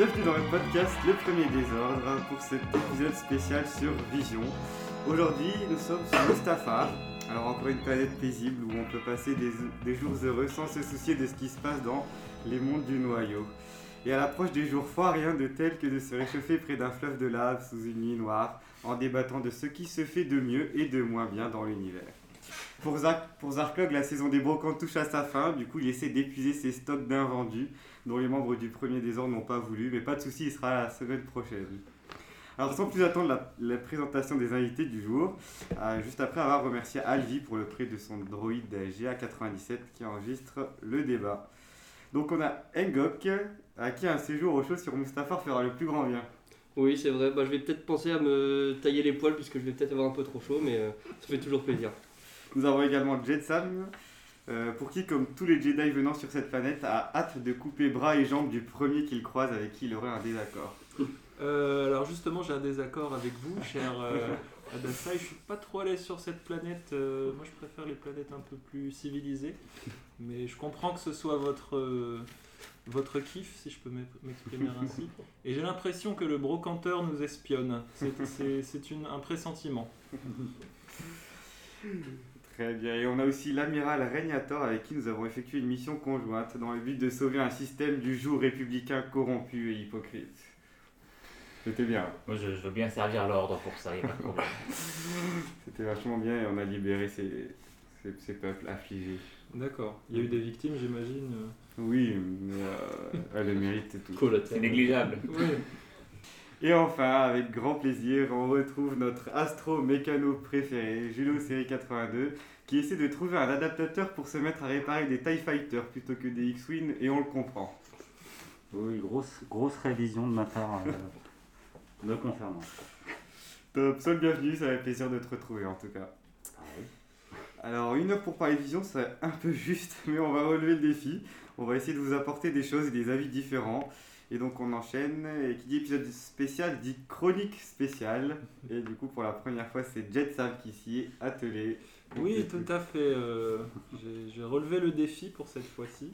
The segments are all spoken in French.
Bienvenue dans le podcast Le Premier Désordre pour cet épisode spécial sur Vision. Aujourd'hui, nous sommes sur Mustafar. Alors encore une planète paisible où on peut passer des, des jours heureux sans se soucier de ce qui se passe dans les mondes du noyau. Et à l'approche des jours froids, rien de tel que de se réchauffer près d'un fleuve de lave sous une nuit noire en débattant de ce qui se fait de mieux et de moins bien dans l'univers. Pour, Zar- pour la saison des brocantes touche à sa fin, du coup il essaie d'épuiser ses stocks d'invendus dont les membres du premier désordre n'ont pas voulu, mais pas de souci, il sera la semaine prochaine. Alors sans plus attendre la, la présentation des invités du jour, euh, juste après avoir remercié Alvi pour le prêt de son droïde GA97 qui enregistre le débat. Donc on a Engok, à qui un séjour au chaud sur Mustafar fera le plus grand bien. Oui, c'est vrai. Bah, je vais peut-être penser à me tailler les poils puisque je vais peut-être avoir un peu trop chaud, mais euh, ça fait toujours plaisir. Nous avons également Jetsam, euh, pour qui, comme tous les Jedi venant sur cette planète, a hâte de couper bras et jambes du premier qu'il croise avec qui il aurait un désaccord. Euh, alors justement, j'ai un désaccord avec vous, cher euh, Adasai. Je suis pas trop à l'aise sur cette planète. Euh, moi, je préfère les planètes un peu plus civilisées. Mais je comprends que ce soit votre euh, votre kiff, si je peux m'ex- m'exprimer ainsi. Et j'ai l'impression que le brocanteur nous espionne. C'est- C'est c'est une- un pressentiment. Très bien, et on a aussi l'amiral Regnator avec qui nous avons effectué une mission conjointe dans le but de sauver un système du joug républicain corrompu et hypocrite. C'était bien, Moi, je, je veux bien servir l'ordre pour ça, il a pas de problème. c'était vachement bien et on a libéré ces, ces, ces peuples affligés. D'accord. Il y a eu des victimes, j'imagine. euh. Oui, mais euh, elle le mérite et tout. C'est négligeable. Oui. Et enfin, avec grand plaisir, on retrouve notre astro-mécano préféré, Julo Série 82, qui essaie de trouver un adaptateur pour se mettre à réparer des TIE Fighters plutôt que des X-Wing, et on le comprend. Oui, grosse, grosse révision de ma part euh, me concernant. Top, sois le bienvenu, ça fait plaisir de te retrouver en tout cas. Alors, une heure pour parler de vision, c'est un peu juste, mais on va relever le défi. On va essayer de vous apporter des choses et des avis différents. Et donc, on enchaîne. Et qui dit épisode spécial dit chronique spéciale. Et du coup, pour la première fois, c'est Jet Sam qui s'y est attelé. Oui, tout à fait. euh, j'ai relevé le défi pour cette fois-ci.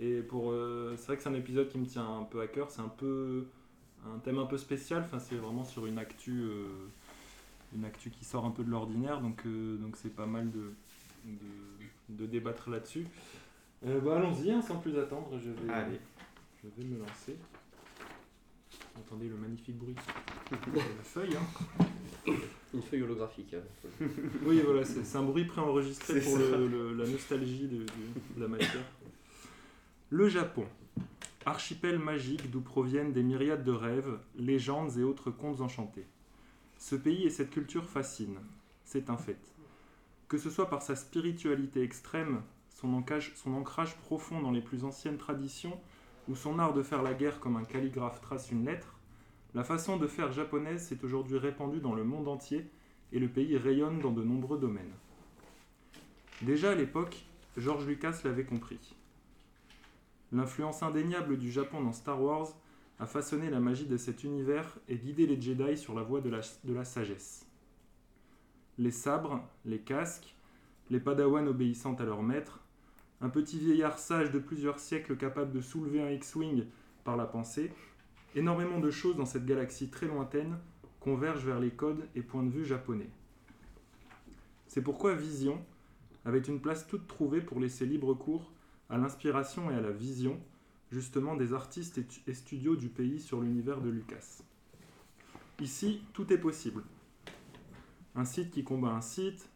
Et pour, euh, c'est vrai que c'est un épisode qui me tient un peu à cœur. C'est un peu un thème un peu spécial. Enfin, c'est vraiment sur une actu, euh, une actu qui sort un peu de l'ordinaire. Donc, donc c'est pas mal de, de, de débattre là-dessus. Bah, allons-y, hein, sans plus attendre. Je vais, Allez. Je vais me lancer. Entendez le magnifique bruit de la feuille. Hein. Une feuille holographique. hein. Oui, voilà, c'est un bruit préenregistré pour le- le- la nostalgie de, de- de la matière. Le Japon. Archipel magique d'où proviennent des myriades de rêves, légendes et autres contes enchantés. Ce pays et cette culture fascinent. C'est un fait. Que ce soit par sa spiritualité extrême, son ancrage, son ancrage profond dans les plus anciennes traditions, son art de faire la guerre comme un calligraphe trace une lettre, la façon de faire japonaise s'est aujourd'hui répandue dans le monde entier et le pays rayonne dans de nombreux domaines. Déjà à l'époque, George Lucas l'avait compris. L'influence indéniable du Japon dans Star Wars a façonné la magie de cet univers et guidé les Jedi sur la voie de la, de la sagesse. Les sabres, les casques, les padawans obéissant à leur maître, un petit vieillard sage de plusieurs siècles capable de soulever un X-Wing par la pensée, énormément de choses dans cette galaxie très lointaine convergent vers les codes et points de vue japonais. C'est pourquoi Vision avait une place toute trouvée pour laisser libre cours à l'inspiration et à la vision, justement des artistes et, tu- et studios du pays sur l'univers de Lucas. Ici, tout est possible. Un site qui combat un site,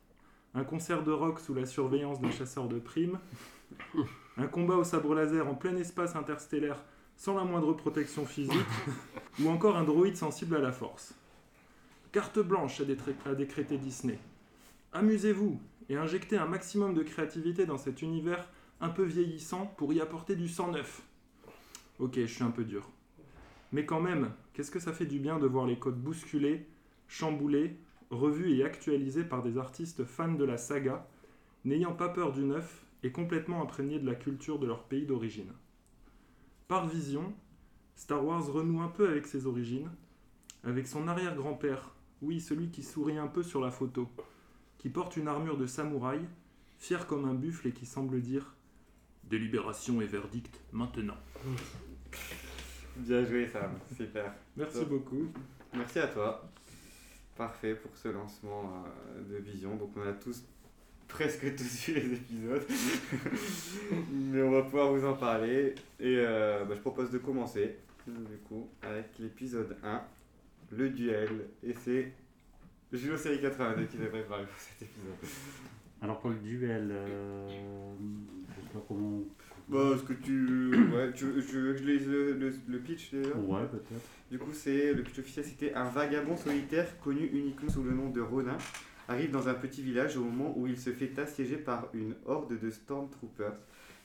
un concert de rock sous la surveillance d'un chasseur de primes, un combat au sabre laser en plein espace interstellaire sans la moindre protection physique, ou encore un droïde sensible à la force. Carte blanche, a décrété Disney. Amusez-vous et injectez un maximum de créativité dans cet univers un peu vieillissant pour y apporter du sang neuf. Ok, je suis un peu dur. Mais quand même, qu'est-ce que ça fait du bien de voir les codes bousculés, chamboulés, revus et actualisés par des artistes fans de la saga, n'ayant pas peur du neuf et complètement imprégnés de la culture de leur pays d'origine. Par vision, Star Wars renoue un peu avec ses origines, avec son arrière-grand-père, oui, celui qui sourit un peu sur la photo, qui porte une armure de samouraï, fier comme un buffle et qui semble dire Délibération et verdict maintenant. Bien joué, Sam. Super. Merci Top. beaucoup. Merci à toi. Parfait pour ce lancement euh, de Vision. Donc on a tous, presque tous vu les épisodes. Mais on va pouvoir vous en parler. Et euh, bah, je propose de commencer, du coup, avec l'épisode 1, le duel. Et c'est Jules Série 82 qui devrait parler pour cet épisode. Alors pour le duel, euh, je sais pas comment. Bon, est-ce que tu... Ouais, tu, je, je lise le, le, le pitch déjà? Ouais, peut-être. Du coup, c'est le pitch officiel, c'était un vagabond solitaire connu uniquement sous le nom de Ronin arrive dans un petit village au moment où il se fait assiéger par une horde de stormtroopers,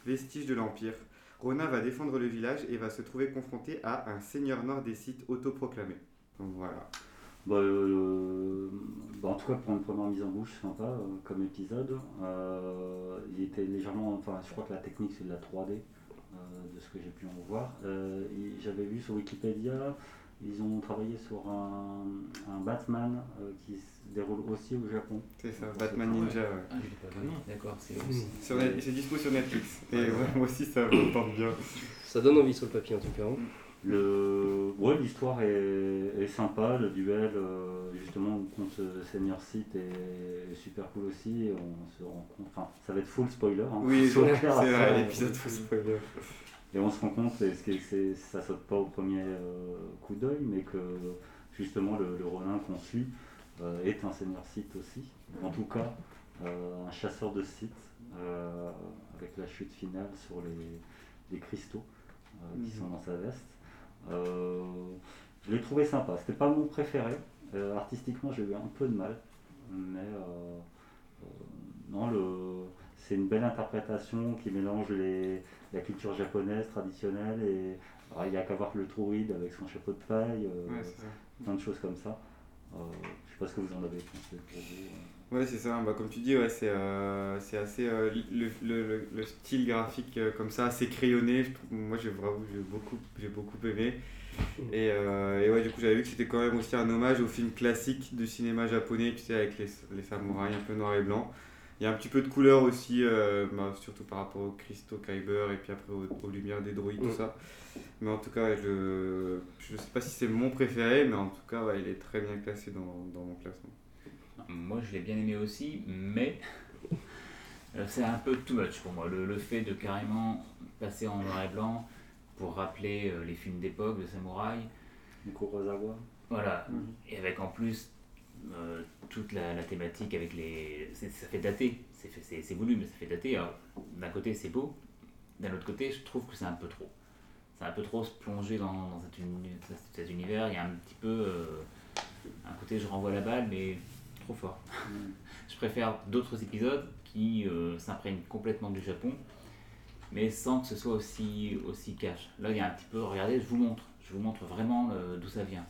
vestiges de l'empire. Ronin va défendre le village et va se trouver confronté à un seigneur noir des sites autoproclamé. Donc voilà. Bah, euh, bah, en tout cas, pour une première mise en bouche, sympa euh, comme épisode. Euh, il était légèrement. Enfin, je crois que la technique c'est de la 3D, euh, de ce que j'ai pu en voir. J'avais vu sur Wikipédia, ils ont travaillé sur un, un Batman euh, qui se déroule aussi au Japon. C'est ça, Batman Ninja, ouais. Ah, je l'ai pas vu. D'accord, c'est C'est dispo sur Netflix. Et ouais, moi aussi, ça me tente bien. Ça donne envie sur le papier en tout cas. hein. Le... Ouais, l'histoire est, est sympa, le duel euh, justement contre ce Seigneur Sith est, est super cool aussi. On se rend compte, enfin, ça va être full spoiler. hein. Oui, c'est vrai, l'épisode full spoiler. Et on se rend compte, et c'est, ça saute pas au premier euh, coup d'œil, mais que justement le, le Ronin qu'on suit euh, est un Seigneur Sith aussi. En tout cas, euh, un chasseur de Sith euh, avec la chute finale sur les, les cristaux qui Mhm. sont dans sa veste. Je l'ai trouvé sympa. C'était pas mon préféré. Artistiquement, j'ai eu un peu de mal, mais non, le, c'est une belle interprétation qui mélange les, la culture japonaise traditionnelle et alors, il n'y a qu'à voir le druide avec son chapeau de paille, euh, Ouais, plein de choses comme ça. Euh, je sais pas ce que vous en avez pensé pour vous. Ouais, c'est ça. Bah, comme tu dis, ouais, c'est euh, assez euh, le, le, le- le style graphique comme ça, assez crayonné. Je trouve- moi, j'ai beaucoup, j'ai beaucoup aimé. Et, et ouais, du coup, j'avais vu que c'était quand même aussi un hommage au film classique du cinéma japonais, tu sais, avec les, les samouraïs un peu noir et blanc. Il y a un petit peu de couleur aussi, euh, bah, surtout par rapport aux cristaux Kyber et puis après aux, aux lumières des droïdes, tout Mm. ça. Mais en tout cas, je je sais pas si c'est mon préféré, mais en tout cas, ouais, il est très bien classé dans, dans mon classement. Moi, je l'ai bien aimé aussi, mais euh, c'est un peu too much pour moi. Le, le fait de carrément passer en noir et blanc pour rappeler euh, les films d'époque de samouraï, Du Kurosawa. voilà, Mhm. et avec en plus euh, toute la, la thématique avec les. Ça fait dater, c'est voulu, mais ça fait dater. Alors, D'un côté, c'est beau, d'un autre côté, je trouve que c'est un peu trop. C'est un peu trop se plonger dans, dans cet, uni- cet univers. Il y a un petit peu euh, un côté je renvoie la balle, mais trop fort. Mm. Je préfère d'autres épisodes qui euh, s'imprègnent complètement du Japon, mais sans que ce soit aussi, aussi cash. Là, il y a un petit peu, regardez, je vous montre, je vous montre vraiment euh, d'où ça vient.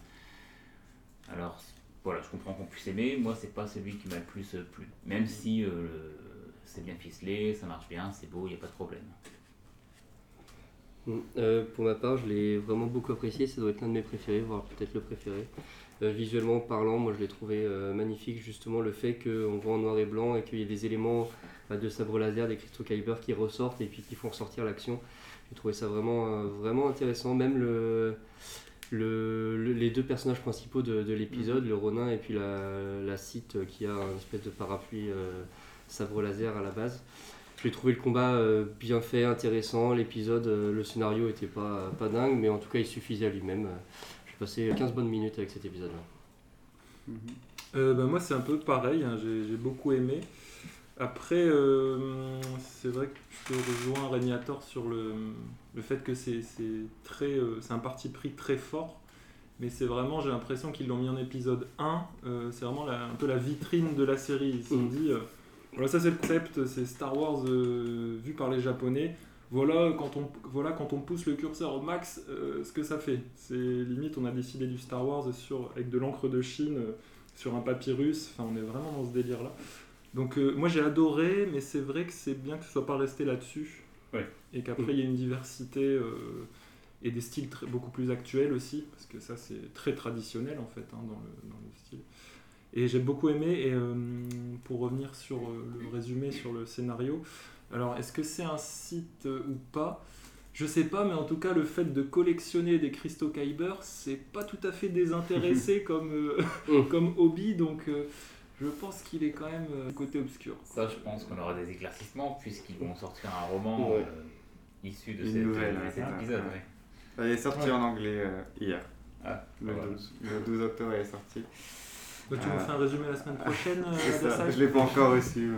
Alors, voilà, je comprends qu'on puisse aimer, moi, c'est pas celui qui m'a le plus euh, plu. Même si euh, c'est bien ficelé, ça marche bien, c'est beau, il n'y a pas de problème. Mm. Euh, pour ma part, je l'ai vraiment beaucoup apprécié. Ça doit être l'un de mes préférés, voire peut-être le préféré. Visuellement parlant, moi je l'ai trouvé magnifique. Justement, le fait qu'on voit en noir et blanc et qu'il y ait des éléments bah, de sabre laser, des cristaux Kyber qui ressortent et puis qui font ressortir l'action. J'ai trouvé ça vraiment, vraiment intéressant. Même le, le- le- les deux personnages principaux de, de l'épisode, le Ronin et puis la, la Sith qui a un espèce de parapluie euh, sabre laser à la base. J'ai trouvé le combat euh, bien fait, intéressant. L'épisode, euh, le scénario était pas, pas dingue, mais en tout cas, il suffisait à lui-même. J'ai passé 15 bonnes minutes avec cet épisode-là. Bah, moi, c'est un peu pareil, hein, j'ai j'ai beaucoup aimé. Après, euh, c'est vrai que je te rejoins Régnator sur le, le fait que c'est très, euh, c'est un parti pris très fort. Mais c'est vraiment, j'ai l'impression qu'ils l'ont mis en épisode 1. euh, c'est vraiment la- un peu la vitrine de la série. Ils se sont Mm. dit, euh, voilà, ça c'est le concept, c'est Star Wars euh, vu par les Japonais. voilà quand on, voilà, quand on pousse le curseur au max, ce que ça fait. C'est limite, on a décidé du Star Wars sur, avec de l'encre de Chine sur un papyrus. Enfin, on est vraiment dans ce délire-là. Donc, euh, moi j'ai adoré, mais c'est vrai que c'est bien que ce soit pas resté là-dessus. Ouais. Et qu'après, il y ait une diversité euh, et des styles très- beaucoup plus actuels aussi, parce que ça, c'est très traditionnel en fait hein, dans, le, dans le style. Et j'ai beaucoup aimé, et euh, pour revenir sur le résumé sur le scénario, alors est-ce que c'est un site ou pas? Je sais pas, mais en tout cas, le fait de collectionner des cristaux Kyber, c'est pas tout à fait désintéressé comme, euh, comme hobby, donc je pense qu'il est quand même euh, côté obscur. Ça, je pense qu'on aura des éclaircissements puisqu'ils vont sortir un roman Ouais. euh, issu de Une cette- nouvelle, ouais, cet épisode. ouais. est Ouais. en anglais euh, hier. Ah, Le, voilà. 12, le 12 octobre, elle est sortie. Bah, tu Euh, nous fais un résumé la semaine prochaine euh, de ça, je l'ai pas encore reçu.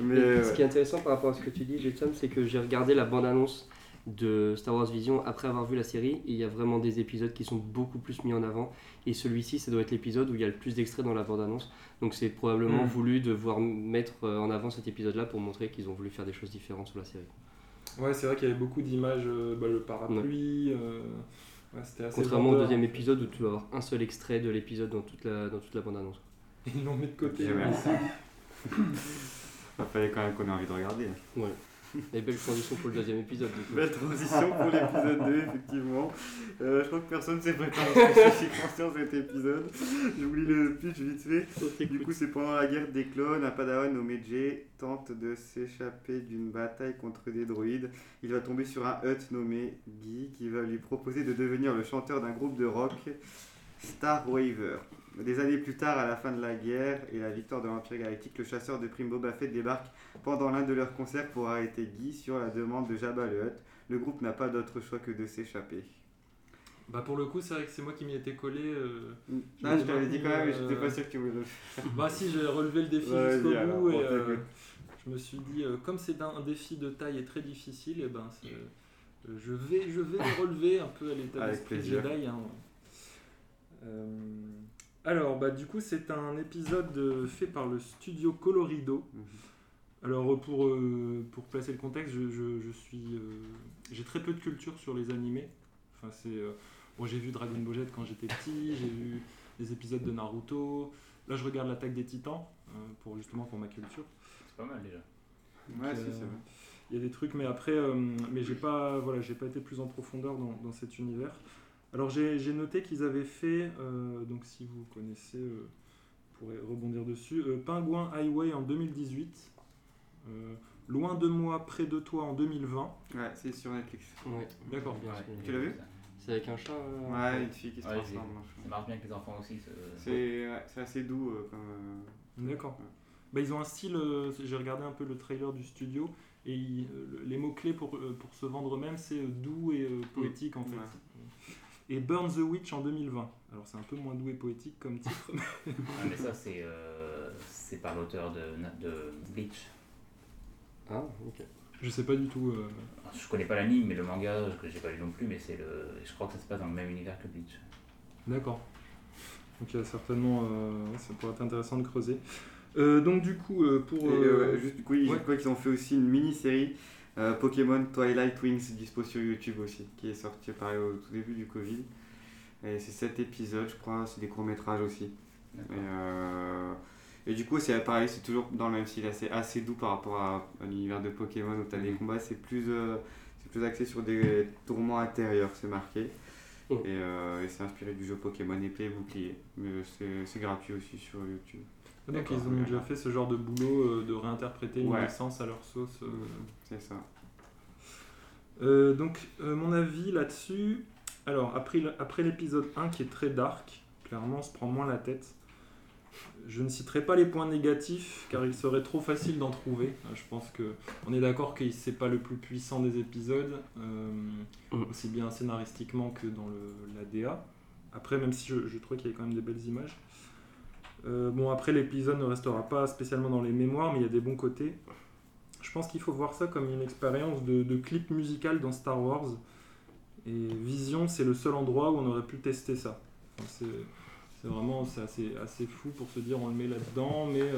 Mais, mais, Et Ce qui est intéressant par rapport à ce que tu dis, Jetson, c'est que j'ai regardé la bande-annonce de Star Wars Vision après avoir vu la série. Il y a vraiment des épisodes qui sont beaucoup plus mis en avant. Et celui-ci, ça doit être l'épisode où il y a le plus d'extraits dans la bande-annonce. Donc c'est probablement Mm. voulu de voir mettre euh, en avant cet épisode-là pour montrer qu'ils ont voulu faire des choses différentes sur la série. Ouais, c'est vrai qu'il y avait beaucoup d'images, euh, bah, le parapluie. euh, ouais, c'était assez Contrairement au deuxième épisode où tu vas avoir un seul extrait de l'épisode dans toute la, dans toute la bande-annonce. Ils l'ont mis de côté. Il fallait quand même qu'on ait envie de regarder. Ouais. Et belle transition pour le deuxième épisode. Du coup. Belle transition pour l'épisode 2, effectivement. Euh, je crois que personne ne s'est préparé spécifiquement sur cet épisode. Lis le pitch vite fait. Du coup, c'est pendant la guerre des clones, un padawan nommé Jay tente de s'échapper d'une bataille contre des droïdes. Il va tomber sur un Hutt nommé Guy qui va lui proposer de devenir le chanteur d'un groupe de rock, Star Waver. Des années plus tard, à la fin de la guerre et la victoire de l'Empire Galactique, le chasseur de prime Boba Fett débarque pendant l'un de leurs concerts pour arrêter Guy sur la demande de Jabba le Hutt. Le groupe n'a pas d'autre choix que de s'échapper. Bah pour le coup, c'est vrai que c'est moi qui m'y étais collé. euh, Ah, je m'étais t'avais dit quand même, mais euh, j'étais pas sûr que tu voulais le faire. Bah si, j'ai relevé le défi Vas-y, jusqu'au alors, bout et euh, je me suis dit, euh, comme c'est un, défi de taille et très difficile, et ben c'est- euh, je vais, je vais le relever un peu à l'état d'esprit. Jedi. hein. Euh, alors, bah, du coup, c'est un épisode euh, fait par le studio Colorido. Mhm. Alors, pour, euh, pour placer le contexte, je, je- je suis, euh, j'ai très peu de culture sur les animés. Enfin, c'est, euh, bon, j'ai vu Dragon Ball Z quand j'étais petit, j'ai vu des épisodes de Naruto. Là, je regarde l'attaque des Titans euh, pour justement pour ma culture. C'est pas mal déjà. Ouais, si, euh, c'est vrai. Il y a des trucs, mais après, euh, mais j'ai pas, voilà, j'ai pas été plus en profondeur dans, dans cet univers. Alors j'ai noté qu'ils avaient fait, euh, donc si vous connaissez, euh, vous pourrez rebondir dessus, euh, Penguin Highway en 2018, euh, Loin de moi, près de toi en 2020. Ouais, c'est sur Netflix. Ouais. D'accord. Bien Ouais. sûr. Tu l'as vu? C'est avec un chat euh, Ouais, une fille qui se Ouais, transforme. Ça marche bien avec les enfants aussi. ce- C'est ouais, c'est assez doux euh, comme. euh, D'accord. Ouais. Bah, ils ont un style, euh, j'ai regardé un peu le trailer du studio, et ils- euh, les mots-clés pour, euh, pour se vendre eux-mêmes, c'est euh, doux et euh, poétique en fait. Ouais. Et Burn the Witch en 2020. Alors c'est un peu moins doux et poétique comme titre, mais Ah, mais ça, c'est euh, c'est par l'auteur de, de Bleach. Ah, ok. je sais pas du tout. euh, Je connais pas l'anime, mais le manga, que j'ai pas lu non plus, mais c'est le. Je crois que ça se passe dans le même univers que Bleach. D'accord. Donc il y a certainement, euh, ouais, ça pourrait être intéressant de creuser. Euh, donc du coup, euh, pour... Et, euh, euh, juste du coup, ils, ouais. je crois qu'ils ont fait aussi une mini-série euh, Pokémon Twilight Wings dispo sur YouTube aussi, qui est sortie pareil au tout début du Covid. Et c'est 7 épisodes, je crois, c'est des courts-métrages aussi. Et, D'accord. euh, et du coup, c'est pareil, c'est toujours dans le même style, assez, assez doux par rapport à, à l'univers de Pokémon où tu as des combats, c'est plus, euh, c'est plus axé sur des tourments intérieurs, c'est marqué. Et, euh, et c'est inspiré du jeu Pokémon épée et bouclier. Mais c'est c'est gratuit aussi sur YouTube. donc D'accord, ils ont déjà fait ce genre de boulot euh, de réinterpréter une Ouais. licence à leur sauce. euh. C'est ça. Euh, donc euh, mon avis là-dessus, alors après, après l'épisode 1 qui est très dark, clairement on se prend moins la tête. Je ne citerai pas les points négatifs car il serait trop facile d'en trouver. Euh, Je pense que on est d'accord que c'est pas le plus puissant des épisodes, euh, Mm. aussi bien scénaristiquement que dans le, la DA. Après, même si je, je trouvais qu'il y avait quand même des belles images. Euh, bon, après l'épisode ne restera pas spécialement dans les mémoires, mais il y a des bons côtés. Je pense qu'il faut voir ça comme une expérience de, de clip musical dans Star Wars. Et Vision, c'est le seul endroit où on aurait pu tester ça. Enfin, c'est, vraiment c'est assez, assez fou pour se dire on le met là-dedans, mais euh,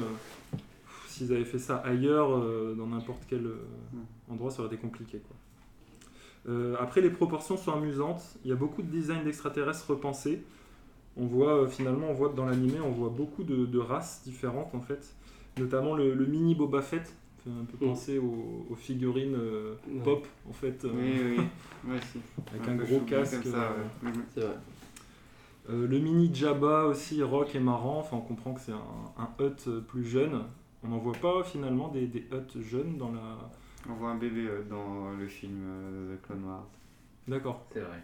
s'ils avaient fait ça ailleurs, euh, dans n'importe quel euh, Mm. endroit, ça aurait été compliqué. Quoi. Euh, après, les proportions sont amusantes. Il y a beaucoup de designs d'extraterrestres repensés. On voit euh, finalement, on voit que dans l'animé, on voit beaucoup de, de races différentes en fait. Notamment le, le mini Boba Fett fait un peu Mm. penser aux, aux figurines euh, Ouais. pop en fait, euh, Oui, oui, moi aussi. avec Un gros casque. ça, euh, ouais. Mhm. C'est vrai. Euh, le mini Jabba aussi, Rock est marrant. Enfin, on comprend que c'est un, un hut euh, plus jeune. On n'en voit pas finalement des, des huts jeunes dans la. On voit un bébé euh, dans le film euh, The Clone Wars. D'accord. C'est vrai.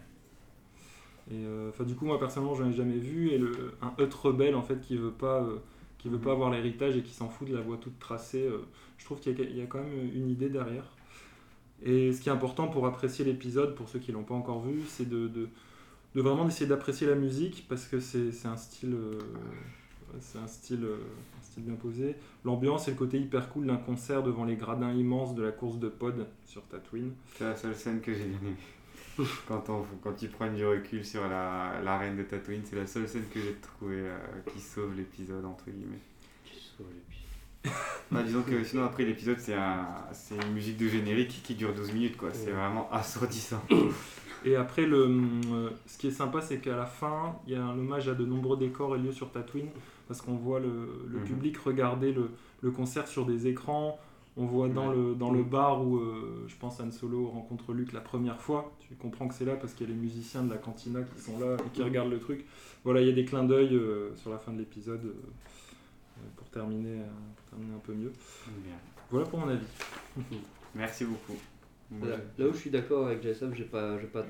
Et euh, enfin, du coup, moi personnellement, j'en ai jamais vu. Et le, un hut rebelle en fait qui veut pas, euh, qui veut pas avoir l'héritage et qui s'en fout de la voie toute tracée. je trouve qu'il y, a- il y a quand même une idée derrière. Et ce qui est important pour apprécier l'épisode, pour ceux qui l'ont pas encore vu, c'est de, de, de vraiment d'essayer d'apprécier la musique parce que c'est c'est un style, euh, c'est un style, euh, un style bien posé. L'ambiance et le côté hyper cool d'un concert devant les gradins immenses de la course de pod sur Tatooine. C'est la seule scène que j'ai bien aimée. quand, on, quand ils prennent du recul sur la, la reine de Tatooine, c'est la seule scène que j'ai trouvée euh, qui sauve l'épisode, entre guillemets. Bah, disons que sinon, après l'épisode, c'est un, c'est une musique de générique qui dure 12 minutes, quoi. C'est Ouais. vraiment assourdissant. Et après, le, euh, ce qui est sympa, c'est qu'à la fin, il y a un hommage à de nombreux décors et lieux sur Tatooine, parce qu'on voit le, le Mhm. public regarder le, le concert sur des écrans. On voit dans, Ouais. le, dans le Mhm. bar où, euh, je pense, Han Solo rencontre Luke la première fois. Tu comprends que c'est là parce qu'il y a les musiciens de la cantina qui sont là et qui regardent le truc. Voilà, il y a des clins d'œil euh, sur la fin de l'épisode euh, pour, terminer, pour terminer un peu mieux. Bien. Voilà pour mon avis. Merci beaucoup. Moi, Là, où je suis d'accord avec Jason, j'ai pas, j'ai pas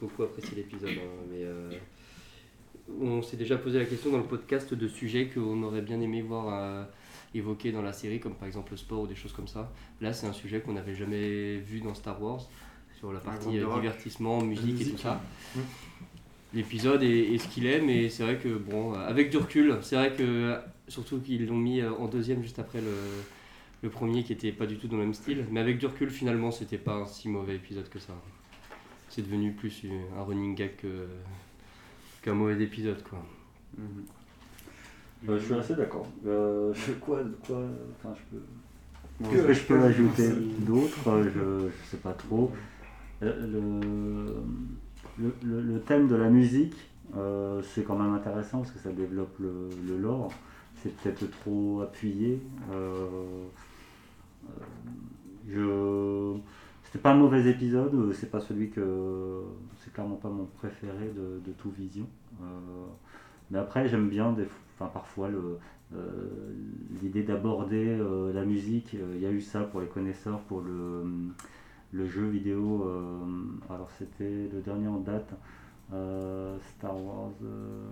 beaucoup apprécié l'épisode, hein, mais euh, on s'est déjà posé la question dans le podcast de sujets qu'on aurait bien aimé voir euh, évoqués dans la série, comme par exemple le sport ou des choses comme ça. Là, c'est un sujet qu'on n'avait jamais vu dans Star Wars, sur la partie euh, divertissement, musique, et tout ça. Mm. L'épisode est, est ce qu'il est, mais c'est vrai que, bon, avec du recul, c'est vrai que, surtout qu'ils l'ont mis en deuxième juste après le, le premier qui était pas du tout dans le même style. Mais avec du recul, finalement, c'était pas un si mauvais épisode que ça. C'est devenu plus un running gag que- qu'un mauvais épisode, quoi. Euh, je suis assez d'accord. Euh, je- quoi, quoi, enfin, je peux. Bon, que je peux ajouter merci. d'autre Euh, Je ne sais pas trop. Le, le, le- le thème de la musique, euh, c'est quand même intéressant parce que ça développe le, le lore. C'est peut-être trop appuyé. Euh, je... C'était pas un mauvais épisode, euh, c'est pas celui que. C'est clairement pas mon préféré de, de tout Vision. Euh, mais après, j'aime bien des, enfin, parfois euh, l'idée d'aborder euh, la musique. Euh, Il y a eu ça pour les connaisseurs, pour le, le jeu vidéo. euh, alors, c'était le dernier en date, euh, Star Wars euh,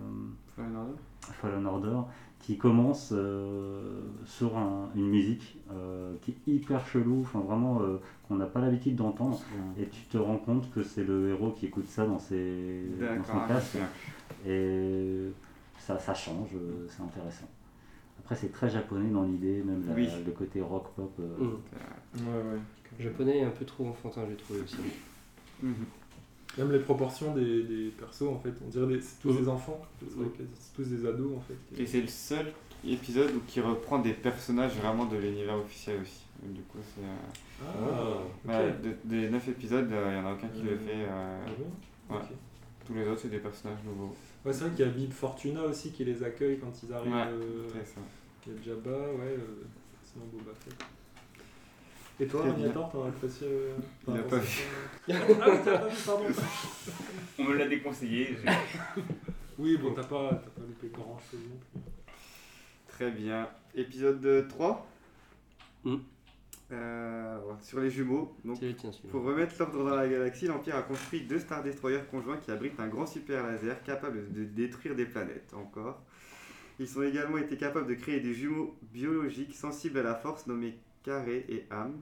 Fallen Order Fallen Order, qui commence euh, sur un- une musique euh, qui est hyper chelou, enfin vraiment euh, qu'on n'a pas l'habitude d'entendre. Et tu te rends compte que c'est le héros qui écoute ça dans, ses, dans son casque. Et ça, ça change, euh, c'est intéressant. Après, c'est très japonais dans l'idée, même la- Oui. le côté rock pop. euh, Mm. Ouais, ouais. Japonais un peu trop enfantin, j'ai trouvé aussi. Mhm. Même les proportions des, des persos, en fait, on dirait des, c'est tous des enfants, c'est que tous des ados, en fait. Et c'est le seul épisode où qui reprend des personnages vraiment de l'univers officiel aussi. Du coup, c'est. euh, Ah, de- des 9 épisodes, il n'y en a aucun qui le Euh, fait. euh, Ah bon ouais. Ok. Tous les autres, c'est des personnages nouveaux. Ouais, c'est vrai qu'il y a Bib Fortuna aussi qui les accueille quand ils arrivent. Ouais, euh, ça. il y a Jabba, ouais, euh, forcément Boba Fett. Et toi, Très bien. Agnator, t'en as apprécié euh, Il t'en as a pas quoi Ah oui, t'as pas vu, pardon. On me l'a déconseillé. Oui, bon, t'as pas, t'as pas loupé grand chose non plus. Très bien. Épisode 3 Mm. Euh, Sur les jumeaux. Donc, C'est le tien, celui-là. Pour remettre l'ordre dans la galaxie, l'Empire a construit deux Star Destroyers conjoints qui abritent un grand super laser capable de détruire des planètes. Encore. Ils ont également été capables de créer des jumeaux biologiques sensibles à la force nommés Carré et Âme.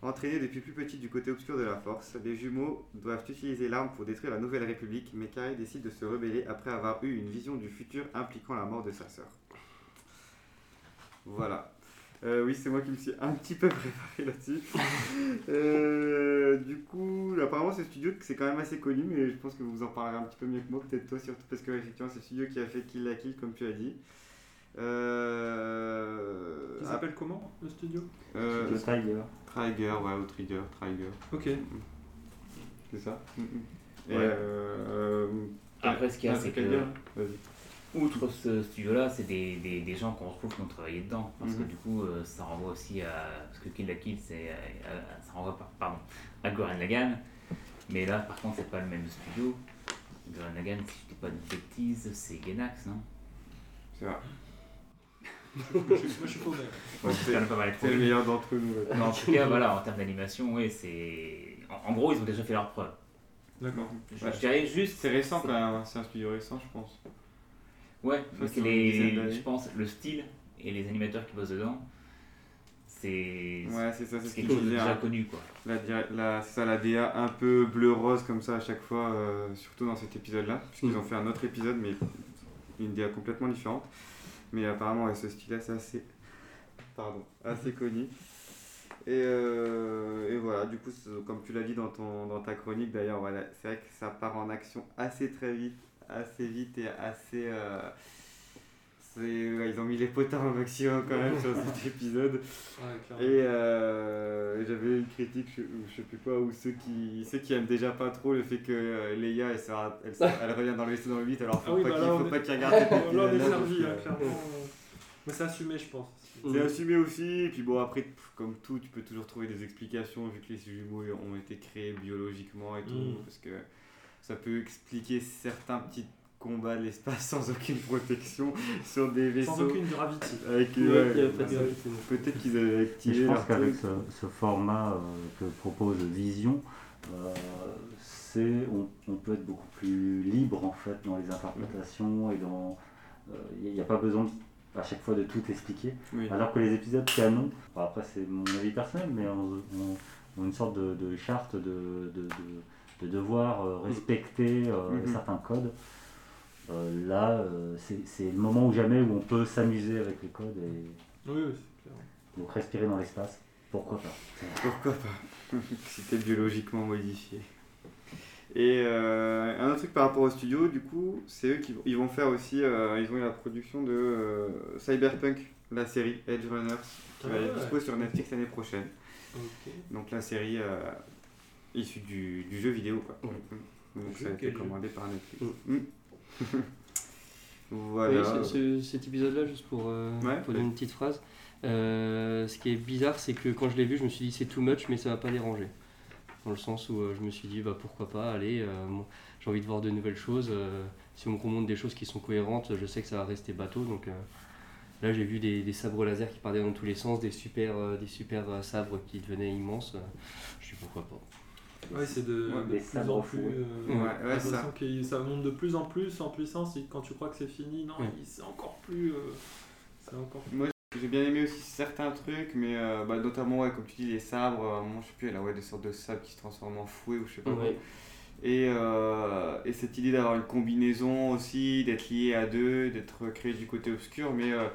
Entraînés depuis plus petit du côté obscur de la force, les jumeaux doivent utiliser l'arme pour détruire la Nouvelle République, mais Carré décide de se rebeller après avoir eu une vision du futur impliquant la mort de sa sœur. Voilà. Euh, oui, c'est moi qui me suis un petit peu préparé là-dessus. Euh, du coup, apparemment, ce studio, c'est quand même assez connu, mais je pense que vous en parlerez un petit peu mieux que moi, peut-être toi surtout, parce que effectivement, c'est le studio qui a fait Kill la Kill, comme tu as dit. Euh, Il s'appelle comment le studio euh, Le Tiger. Ouais, ou Trigger, Trigger. Ok. C'est ça Mm, mm. Et Ouais. euh, Après, ce qu'il y a, ah, c'est que-. Outre ce studio-là, c'est des, des, des gens qu'on retrouve qui ont travaillé dedans. Parce que Mhm. du coup, euh, ça renvoie aussi à. Parce que Kill la Kill, c'est, euh, ça renvoie par- pardon, à Goran Lagan. Mais là, par contre, c'est pas le même studio. Goran Lagan, si je dis pas de bêtises, c'est Genax, non? C'est vrai. Moi je suis c'est le meilleur d'entre nous. là. En tout cas, voilà, en termes d'animation, oui, c'est. En, en gros, ils ont déjà fait leur preuve. D'accord. Je, Ouais. je dirais juste. C'est récent quand même, hein. c'est un studio récent, je pense. Ouais, les. d'années. Je pense le style et les animateurs qui bossent dedans, c'est. Ouais, c'est ça, c'est ce quelque chose de déjà hein. connu, quoi. La, la- c'est ça, la DA un peu bleu-rose comme ça à chaque fois, euh, surtout dans cet épisode-là, puisqu'ils Mm. ont fait un autre épisode, mais une DA complètement différente. Mais apparemment, ce style-là, c'est assez, pardon, assez connu. Et, euh, et voilà, du coup, comme tu l'as dit dans, ton, dans ta chronique d'ailleurs, voilà, c'est vrai que ça part en action assez très vite, assez vite et assez. euh, ouais, ils ont mis les potards au maximum quand même sur cet épisode. Ouais. Et euh, j'avais une critique, je, je sais plus quoi, où ceux qui, ceux qui aiment déjà pas trop le fait que euh, Leia elle, sera- elle, sera- elle revient dans le vaisseau dans le 8, alors faut Ah oui, pas bah qu'il est- pas qu'ils regardent cet Là on est servi, hein, clairement. euh, Mais c'est assumé, je pense. C'est assumé aussi, et puis bon, après, pff, comme tout, tu peux toujours trouver des explications vu que les jumeaux ont été créés biologiquement et tout, Mm. parce que ça peut expliquer certains petits combats de l'espace sans aucune protection sur des vaisseaux. Sans aucune gravity. Avec, Ouais, ouais, ça- gravité. Peut-être qu'ils avaient activé je pense leur qu'avec ce, ce format euh, que propose Vision, euh, c'est on, on peut être beaucoup plus libre en fait dans les interprétations et dans il n'y a, pas besoin de- à chaque fois de tout expliquer. Oui. Alors que les épisodes canon, bon, après c'est mon avis personnel, mais on, on- ont une sorte de, de charte de, de, de- de devoir euh, respecter euh, Mhm. certains codes. Euh, là, euh, c'est le moment ou jamais où on peut s'amuser avec les codes et Oui, oui, c'est clair. donc respirer dans l'espace. Pourquoi pas? Pourquoi pas? Si t'es biologiquement modifié. Et euh, un autre truc par rapport au studio, du coup, c'est eux qui vont- ils vont faire aussi, euh, ils ont eu la production de euh, Cyberpunk, la série Edge Runners, qui Ah va être ouais. dispo sur Netflix l'année prochaine. Donc la série euh, issue du, du jeu vidéo, quoi. Donc ça a été jeu commandé par Netflix. Mm. Mm. voilà. Oui, ce- ce- cet épisode-là, juste pour, euh, Ouais, pour donner une petite phrase, euh, ce qui est bizarre, c'est que quand je l'ai vu, je me suis dit c'est too much, mais ça m'a pas dérangé. Dans le sens où euh, je me suis dit bah, pourquoi pas, allez, euh, j'ai envie de voir de nouvelles choses. si on me montre des choses qui sont cohérentes, je sais que ça va rester bateau. Donc là, j'ai vu des, des sabres laser qui partaient dans tous les sens, des super, des super sabres qui devenaient immenses. je dis pourquoi pas. Ouais, c'est de, Ouais, de des plus en plus. euh, Ouais, ça. que ça monte de plus en plus en puissance et quand tu crois que c'est fini, non, c'est encore plus. euh, c'est encore plus. Moi, j'ai bien aimé aussi certains trucs, mais euh, bah, notamment, ouais, comme tu dis, les sabres. euh, moi, je sais plus, elle a ouais, des sortes de sabres qui se transforment en fouet ou je sais pas. quoi. Et, euh, et cette idée d'avoir une combinaison aussi, d'être lié à deux, d'être créé du côté obscur, mais euh,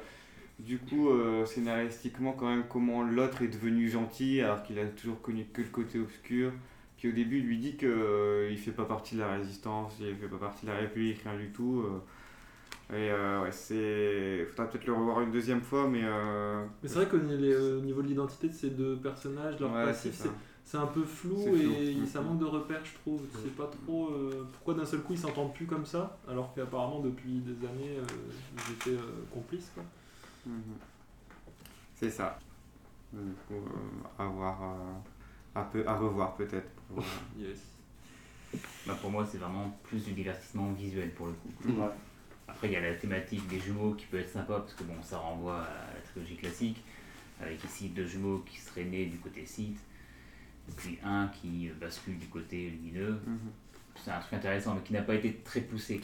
du coup, euh, scénaristiquement, quand même, comment l'autre est devenu gentil alors qu'il a toujours connu que le côté obscur. Puis au début, il lui dit qu'il il fait pas partie de la résistance, il fait pas partie de la République, rien du tout. euh. et euh, ouais, c'est. Faudra peut-être le revoir une deuxième fois, mais. euh, Mais c'est vrai qu'au niveau de l'identité de ces deux personnages, leur ouais, passif, c'est un peu flou et ça manque de repères, je trouve. C'est pas trop. euh, pourquoi d'un seul coup ils s'entendent plus comme ça alors qu'apparemment depuis des années euh, ils étaient euh, complices quoi. Mhm. C'est ça. Du coup, euh, à voir, euh, peu, à revoir peut-être. Yes. Bah, pour moi, c'est vraiment plus du divertissement visuel pour le coup. Ouais. Après, il y a la thématique des jumeaux qui peut être sympa parce que bon, ça renvoie à la trilogie classique, avec ici deux jumeaux qui seraient nés du côté Sith, et puis un qui bascule du côté lumineux. mhm. C'est un truc intéressant, mais qui n'a pas été très poussé.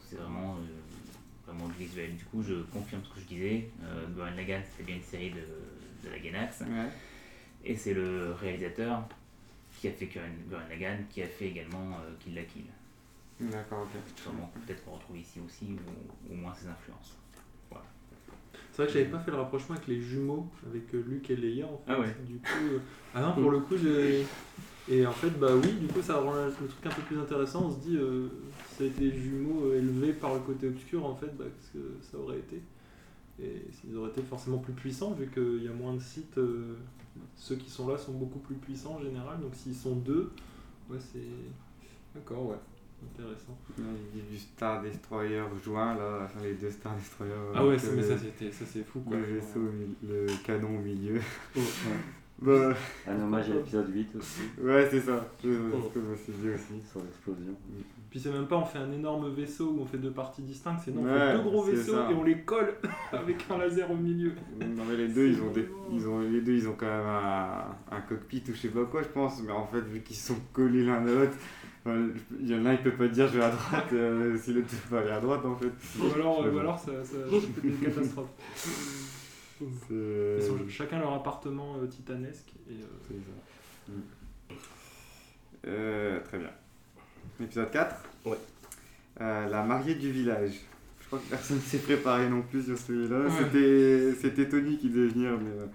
C'est vraiment, euh, vraiment du visuel. Du coup, je confirme ce que je disais. Euh, Goran Lagan, c'était bien une série de, de la Gainax. Ouais. Et c'est le réalisateur qui a fait Goran Lagan, qui a fait également euh, Kill la Kill. D'accord, ok. Sûrement, peut-être qu'on retrouve ici aussi, ou au moins ses influences. C'est vrai que j'avais pas fait le rapprochement avec les jumeaux, avec euh, Luke et Leia en fait. Ah ouais. Du coup, euh, ah non, pour le coup, j'ai. Et en fait, bah oui, du coup, ça rend le truc un peu plus intéressant. On se dit, euh, si ça a été des jumeaux élevés par le côté obscur, en fait, bah, qu'est-ce que ça aurait été Et ils auraient été forcément plus puissants vu qu'il y a moins de sites. euh, ceux qui sont là sont beaucoup plus puissants en général. Donc s'ils sont deux, ouais, c'est. D'accord, ouais. Intéressant. Il y a du Star Destroyer joint là, enfin les deux Star Destroyer. Ah ouais, mais euh, ça c'était ça c'est fou quoi. Le vaisseau, le canon au milieu. Oh, Bah, Un hommage à l'épisode 8 aussi, ouais, c'est ça. C'est ce Oh. que je me suis dit aussi. sur l'explosion. Puis c'est même pas on fait un énorme vaisseau où on fait deux parties distinctes, c'est non, on fait deux gros vaisseaux ça. et on les colle avec un laser au milieu. Non mais les deux ils ont des, ils ont les deux ils ont quand même un, un cockpit ou je sais pas quoi je pense mais en fait vu qu'ils sont collés l'un à l'autre il y en a un il peut pas dire je vais à droite euh, si l'autre peut pas aller à droite en fait. Ou alors, ou alors ça, ça, ça fait des catastrophes. Ils sont chacun leur appartement euh, titanesque. Et, euh. Mm. Euh, très bien. Épisode 4 Ouais. Euh, la mariée du village. Je crois que personne ne s'est préparé non plus sur celui-là. Ouais. C'était, c'était Tony qui devait venir, mais euh,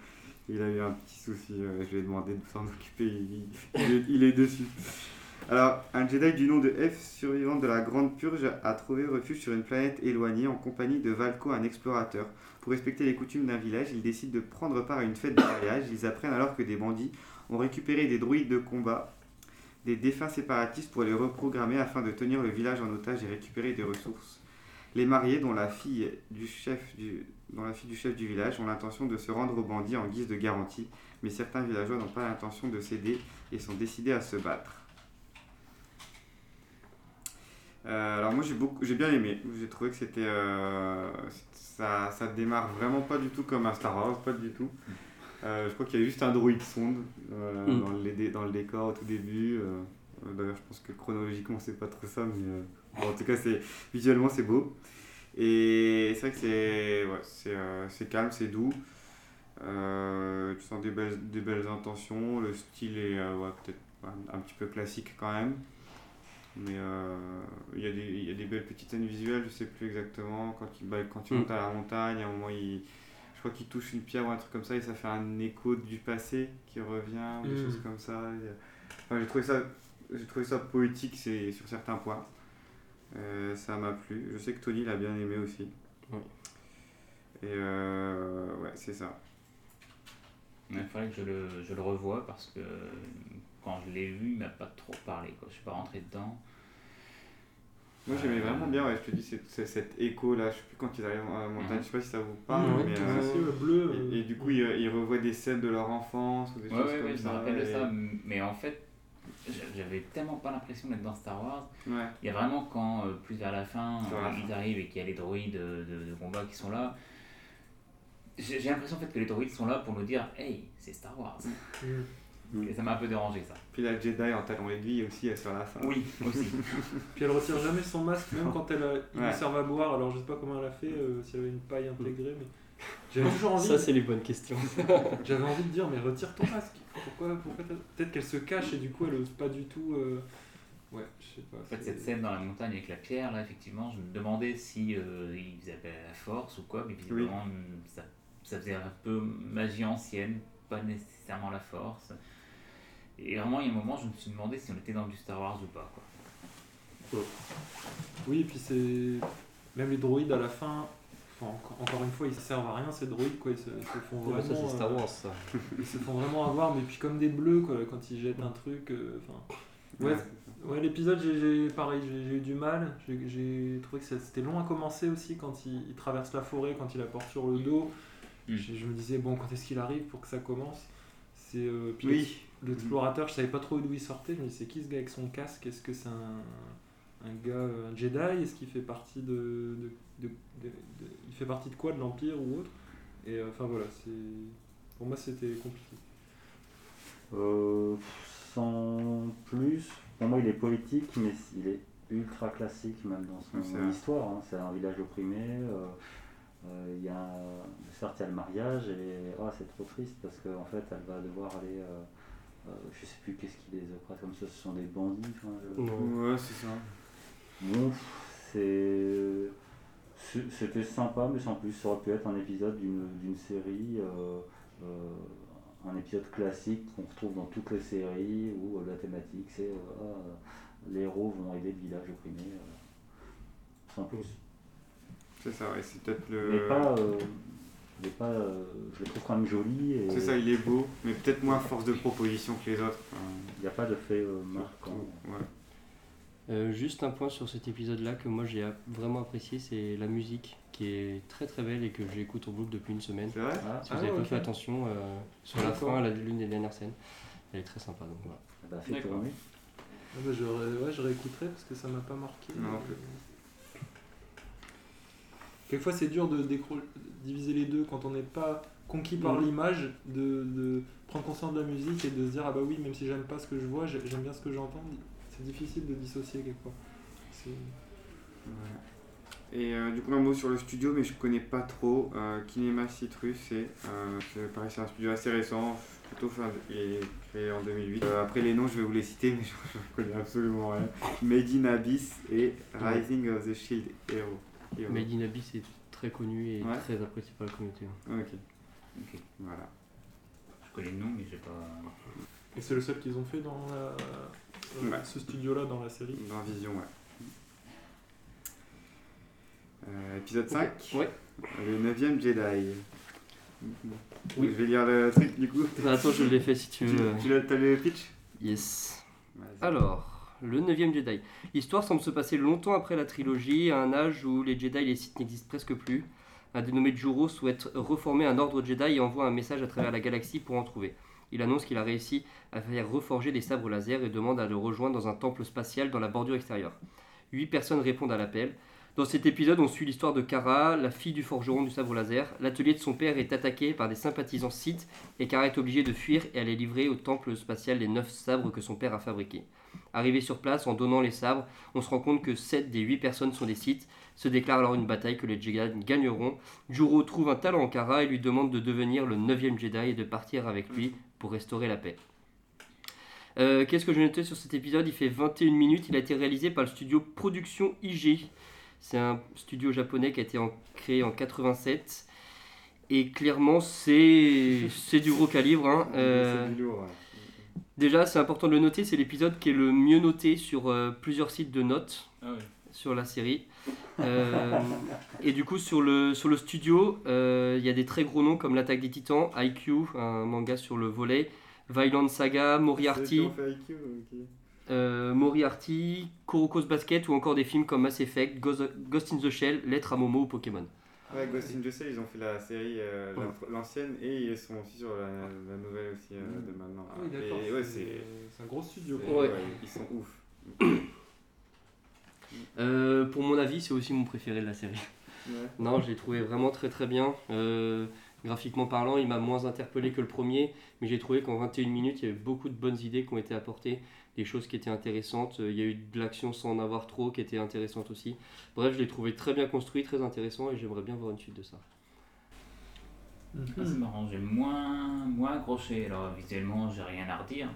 il a eu un petit souci. euh, je lui ai demandé de s'en occuper. Il, il est, il est dessus. Alors, un Jedi du nom de F, survivant de la Grande Purge, a trouvé refuge sur une planète éloignée en compagnie de Valko, un explorateur. Pour respecter les coutumes d'un village, ils décident de prendre part à une fête de mariage. Ils apprennent alors que des bandits ont récupéré des droïdes de combat, des défunts séparatistes pour les reprogrammer afin de tenir le village en otage et récupérer des ressources. Les mariés, dont la fille du chef du, dont la fille du, chef du village, ont l'intention de se rendre aux bandits en guise de garantie, mais certains villageois n'ont pas l'intention de céder et sont décidés à se battre. Euh, alors moi j'ai beaucoup, j'ai bien aimé. J'ai trouvé que c'était, euh, ça, ça démarre vraiment pas du tout comme un Star Wars, pas du tout. Euh, je crois qu'il y a juste un droïde sonde Mm. dans, dans le décor au tout début. D'ailleurs, je pense que chronologiquement c'est pas trop ça, mais bon, en tout cas c'est visuellement c'est beau. Et c'est vrai que c'est, ouais, c'est, calme, c'est doux. Tu sens des belles, des belles intentions. Le style est ouais, peut-être un, un petit peu classique quand même. Mais euh, il y, a des- il y a des belles petites scènes visuelles, je sais plus exactement. Quand il, bah, quand il Mm. monte à la montagne, à un moment, il, je crois qu'il touche une pierre ou un truc comme ça et ça fait un écho du passé qui revient, ou des Mm. choses comme ça. Enfin, j'ai trouvé ça, j'ai trouvé ça poétique c'est, sur certains points. Euh, ça m'a plu. Je sais que Tony l'a bien aimé aussi. Oui. Et euh, ouais, c'est ça. Il faudrait que je le, je le revoie parce que quand je l'ai vu, il m'a pas trop parlé. Quoi. Je suis pas rentré dedans. Moi j'aimais Euh, vraiment bien, ouais, je te dis, c'est, c'est cet écho là, je sais plus quand ils arrivent à la montagne, Mhm. je sais pas si ça vous parle, Mhm, mais euh, bleu. euh, et, et du coup ils, ils revoient des scènes de leur enfance ou des Ouais, choses ouais, comme ouais, je me ça. rappelle de ça. Mais en fait, j'a- j'avais tellement pas l'impression d'être dans Star Wars. Ouais. Il y a vraiment quand, euh, plus vers la fin, euh, ils arrivent et qu'il y a les droïdes de, de- de combat qui sont là. J'ai j'ai l'impression en fait que les droïdes sont là pour nous dire Hey, c'est Star Wars. Mm. Et ça m'a un peu dérangé ça. Puis la Jedi en talon aiguille aussi, elle sur la fin. Oui, aussi. Puis elle retire jamais son masque, même quand elle lui Ouais. à boire. Alors je sais pas comment elle a fait, euh, si elle avait une paille intégrée, mais j'avais toujours envie. Ça, c'est les bonnes questions. J'avais envie de dire, mais retire ton masque. Pourquoi, Peut-être qu'elle se cache et du coup elle ose pas du tout. euh, Ouais, je sais pas. En fait, cette scène dans la montagne avec la pierre, là, effectivement, je me demandais si euh, ils avaient la force ou quoi, mais visiblement, mm, ça, ça faisait un peu magie ancienne, pas nécessairement la force. Et vraiment, il y a un moment, je me suis demandé si on était dans du Star Wars ou pas. Quoi. Oui, et puis c'est. Même les droïdes à la fin. enfin, encore, encore une fois, ils servent à rien ces droïdes quoi. Ils se, ils se font vraiment. ça, c'est Star euh, Wars, ça. ils se font vraiment avoir, mais puis comme des bleus quoi, quand ils jettent un truc. euh, ouais, Ouais, l'épisode, j'ai, j'ai- pareil, j'ai, j'ai eu du mal. J'ai, j'ai trouvé que ça- c'était long à commencer aussi quand il, il traverse la forêt, quand il la porte sur le dos. Mm. Je me disais, bon, quand est-ce qu'il arrive pour que ça commence? C'est, euh, puis Oui. L'explorateur, je savais pas trop d'où il sortait. Je me disais, c'est qui ce gars avec son casque? Est-ce que c'est un, un gars, un Jedi? Est-ce qu'il fait partie de, de, de- de- de- Il fait partie de quoi? De l'Empire ou autre? Et euh, enfin voilà, c'est pour moi c'était compliqué. Euh, sans plus, pour moi il est politique, mais il est ultra classique même dans son histoire. hein. C'est un village opprimé. euh, euh, Il y a, certes, il y a le mariage et ah, c'est trop triste parce qu'en fait elle va devoir aller. euh, je sais plus qu'est-ce qui les oppresse comme ça, ce sont des bandits. enfin, je- Non. Ouais, c'est ça. Bon, c'est. C'était sympa, mais sans plus, ça aurait pu être un épisode d'une d'une série, euh, euh, un épisode classique qu'on retrouve dans toutes les séries où euh, la thématique c'est euh, ah, euh, les héros vont aider le village opprimé, euh, sans plus. C'est ça, ouais, c'est peut-être le. Mais pas. Euh, mais pas euh, je le trouve quand même joli. et C'est ça, il est beau, mais peut-être moins force de proposition que les autres. Il n'y a pas de fait euh, marquant. ouais. Euh, juste un point sur cet épisode-là que moi j'ai vraiment apprécié, c'est la musique qui est très très belle et que j'écoute en boucle depuis une semaine. C'est vrai Ah, Si vous Ah, avez pas fait attention, euh, sur la fin, la- l'une des dernières scènes, elle est très sympa. Donc voilà. bah, fait D'accord. tourner. Ah bah, je, ré- ouais, je réécouterai parce que ça m'a pas marqué. Non. Quelquefois, c'est dur de diviser les deux quand on n'est pas conquis par Mhm. l'image, de, de prendre conscience de la musique et de se dire Ah bah oui, même si j'aime pas ce que je vois, j'ai- j'aime bien ce que j'entends. C'est difficile de dissocier quelquefois. Ouais. Et euh, du coup, un mot sur le studio, mais je connais pas trop. Euh, Kinema Citrus, c'est euh, c'est- pareil, c'est un studio assez récent, plutôt fin, il est créé en 2008. Euh, après les noms, je vais vous les citer, mais je, je connais absolument rien. Made in Abyss et Rising of the Shield Hero. Hero. Made in Abyss est très connu et Ouais. très apprécié par la communauté. hein. Ok, Ok. voilà. Je connais le nom, mais j'ai pas. Et c'est le seul qu'ils ont fait dans la- euh, Ouais. ce studio-là dans la série. Dans Vision, ouais. Euh, épisode 5 Ouais. Le 9ème Jedi. Oui. Je vais lire le truc du coup. Bah, attends, je l'ai fait si tu Tu, veux. tu l'as- t'as le pitch? Yes. Alors, le 9ème Jedi. L'histoire semble se passer longtemps après la trilogie, à un âge où les Jedi et les Sith n'existent presque plus. Un dénommé Juro souhaite reformer un ordre Jedi et envoie un message à travers la galaxie pour en trouver. Il annonce qu'il a réussi à faire reforger des sabres laser et demande à le rejoindre dans un temple spatial dans la bordure extérieure. Huit personnes répondent à l'appel. Dans cet épisode, on suit l'histoire de Kara, la fille du forgeron du sabre laser. L'atelier de son père est attaqué par des sympathisants Sith et Kara est obligée de fuir et aller livrer au temple spatial les neuf sabres que son père a fabriqués. Arrivé sur place, en donnant les sabres, on se rend compte que 7 des 8 personnes sont des Sith. Se déclare alors une bataille que les Jedi gagneront. Juro trouve un talent en Kara et lui demande de devenir le 9ème Jedi et de partir avec lui pour restaurer la paix. Euh, Qu'est-ce que j'ai noté sur cet épisode? Il fait 21 minutes. Il a été réalisé par le studio Production IG. C'est un studio japonais qui a été en- créé en 87. Et clairement, c'est c'est du gros calibre. hein. Euh, C'est du lourd, ouais. Déjà, c'est important de le noter, c'est l'épisode qui est le mieux noté sur euh, plusieurs sites de notes Ah ouais. sur la série. Euh, et du coup, sur le, sur le studio, euh, il y a des très gros noms comme L'Attaque des Titans, IQ, un manga sur le volet, Violent Saga, Moriarty, IQ, euh, Moriarty, Kuroko's Basket ou encore des films comme Mass Effect, Ghost Ghost in the Shell, Lettre à Momo ou Pokémon. Ouais, Ghost in the Shell, ils ont fait la série, euh, l'ancienne, et ils sont aussi sur la, la nouvelle aussi euh, de maintenant. Ah oui, d'accord. Et ouais, c'est un gros studio. quoi. Ouais. ouais, ils sont ouf. Euh, pour mon avis, c'est aussi mon préféré de la série. Ouais. Non, je l'ai trouvé vraiment très très bien. Euh, graphiquement parlant, il m'a moins interpellé que le premier, mais j'ai trouvé qu'en 21 minutes, il y avait beaucoup de bonnes idées qui ont été apportées, des choses qui étaient intéressantes. Euh, Il y a eu de l'action sans en avoir trop qui était intéressante aussi. Bref, je l'ai trouvé très bien construit, très intéressant et j'aimerais bien voir une suite de ça. Ah, c'est marrant, j'ai moins, moins accroché. Alors visuellement, j'ai rien à redire.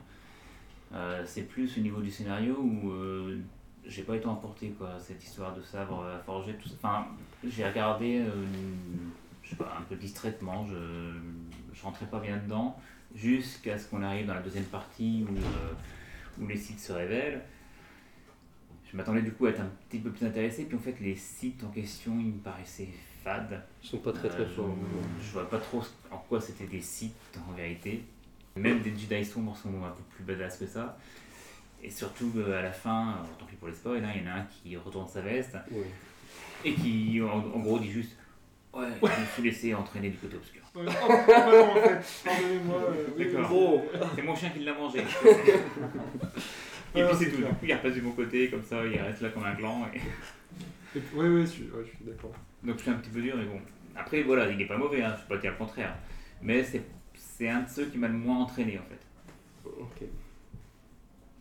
Euh, c'est plus au niveau du scénario où euh, j'ai pas été emporté quoi. Cette histoire de sabre à forger, tout ça. Enfin, j'ai regardé, euh, je sais pas, un peu distraitement. Je, je rentrais pas bien dedans jusqu'à ce qu'on arrive dans la deuxième partie où, euh, où les sites se révèlent. Je m'attendais du coup à être un petit peu plus intéressé, puis en fait les sites en question ils me paraissaient fades. Ils sont pas très très Euh, forts. Je vois pas trop en quoi c'était des sites en vérité. Même des Jedi sombres sont un peu plus badass que ça. Et surtout euh, à la fin, euh, tant pis pour les spoils, hein, il y en a un qui retourne sa veste et qui en, en gros dit juste Ouais, je me suis laissé entraîner du côté obscur. Ouais, oh, non, en fait, pardonnez-moi. euh, oui, D'accord. oui, C'est mon chien qui l'a mangé. et Ah, puis c'est tout. clair. Du coup, il repasse de mon côté, comme ça, il reste là comme un gland. et- Oui, oui, je suis, ouais, je suis d'accord. Donc je suis un petit peu dur, mais bon. Après, voilà, il n'est pas mauvais, hein, je ne peux pas dire le contraire. Mais c'est c'est un de ceux qui m'a le moins entraîné en fait. Ok.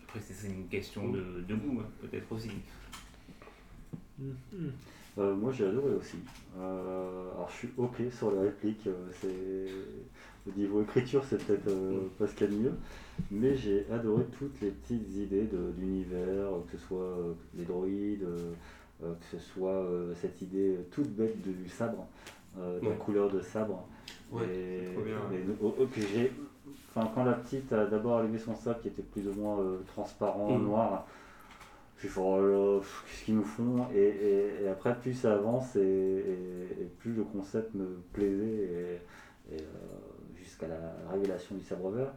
Après, c'est une question de, de goût, hein, peut-être aussi. Mhm. Euh, moi j'ai adoré aussi. Euh, alors je suis ok sur les répliques, euh, c'est au niveau écriture c'est peut-être euh, pas ce qu'il y a de mieux, mais j'ai adoré toutes les petites idées de d'univers, que ce soit les droïdes, que ce soit cette idée toute bête du sabre, de la couleur de sabre. Ouais, et, trop bien, et oh, oh, j'ai, quand la petite a d'abord allumé son sabre qui était plus ou moins transparent, Mhm. noir, Puis euh, pff, qu'est-ce qu'ils nous font? Et, et- et après, plus ça avance et, et- plus le concept me plaisait et, euh, jusqu'à la révélation du sabre vert.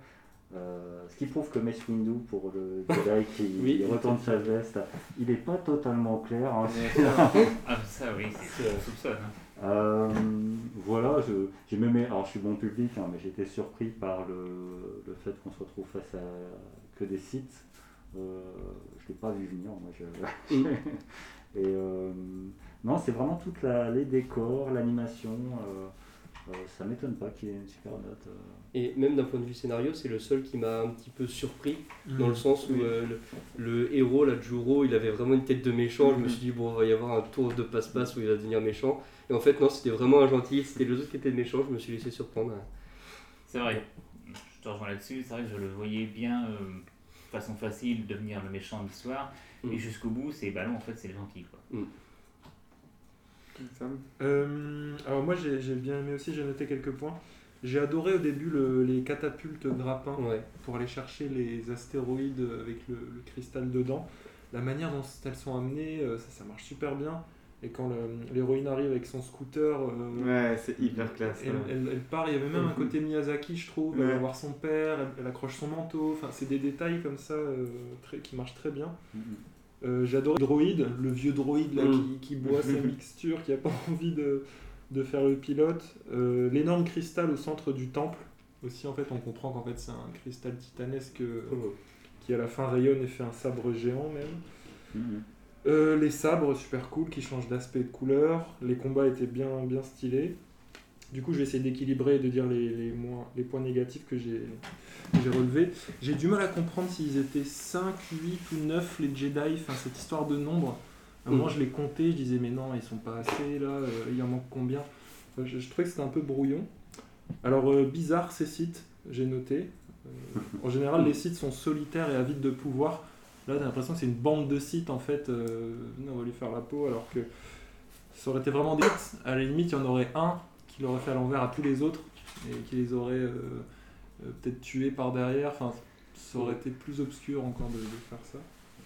Euh, ce qui prouve que Mace Windu, pour le Jedi qui, Oui. retourne sa veste, il n'est pas totalement clair. hein. Ah, ça, oui, c'est ce qu'on soupçonne. hein. Euh, voilà, je- j'ai même, alors je suis bon public, hein, mais j'étais surpris par le, le fait qu'on se retrouve face à que des sites. Euh, je l'ai pas vu venir, moi. Je... Mm. Et euh, non, c'est vraiment toute la, les décors, l'animation. euh, euh, ça m'étonne pas qu'il y ait une super note. euh. Et même d'un point de vue scénario, c'est le seul qui m'a un petit peu surpris, Mm. dans le sens où Oui. euh, le, le héros, là, Juro, il avait vraiment une tête de méchant. Je me suis dit, bon, il va y avoir un tour de passe-passe où il va devenir méchant. Et en fait, non, c'était vraiment un gentil. C'était le autre qui était méchant. Je me suis laissé surprendre. C'est vrai, je te rejoins là-dessus. C'est vrai que je le voyais bien, euh, façon facile, devenir le méchant de l'histoire. Mm. Et jusqu'au bout, c'est bah non, en fait, c'est le gentil. Quoi. Sam? Euh, alors moi j'ai bien aimé aussi, j'ai noté quelques points. J'ai adoré au début le- les catapultes grappins Ouais. pour aller chercher les astéroïdes avec le, le cristal dedans. La manière dont elles sont amenées, euh, ça, ça marche super bien. Et quand l'héroïne arrive avec son scooter, euh, Ouais, c'est hyper classe. elle, ouais. elle- elle part, il y avait même un côté Miyazaki, je trouve. Elle va voir son père, elle, elle accroche son manteau. Enfin, c'est des détails comme ça euh, très, qui marchent très bien. Mhm. Euh, J'adore le droïde, le vieux droïde là, Mm. qui, qui boit sa mixture, qui a pas envie de, de faire le pilote. Euh, L'énorme cristal au centre du temple. Aussi, en fait, on comprend qu'en fait, c'est un cristal titanesque euh, Oh. qui, à la fin, rayonne et fait un sabre géant même. Mhm. Euh, les sabres, super cool, qui changent d'aspect et de couleur. Les combats étaient bien, bien stylés. Du coup, je vais essayer d'équilibrer et de dire les, les, moins, les points négatifs que j'ai relevés. J'ai du mal à comprendre s'ils étaient 5, 8 ou 9 les Jedi, enfin cette histoire de nombre. À un moment, Mhm. je les comptais, je disais, mais non, ils sont pas assez là, euh, il en manque combien? Je, je trouvais que c'était un peu brouillon. Alors, euh, bizarre ces sites, j'ai noté. Euh, en général, les sites sont solitaires et avides de pouvoir. Là, t'as l'impression que c'est une bande de sites en fait. euh, on va lui faire la peau, alors que ça aurait été vraiment des. À la limite, il y en aurait un qui l'aurait fait à l'envers à tous les autres et qui les aurait euh, euh, peut-être tués par derrière. Enfin, ça aurait été plus obscur encore de, de faire ça.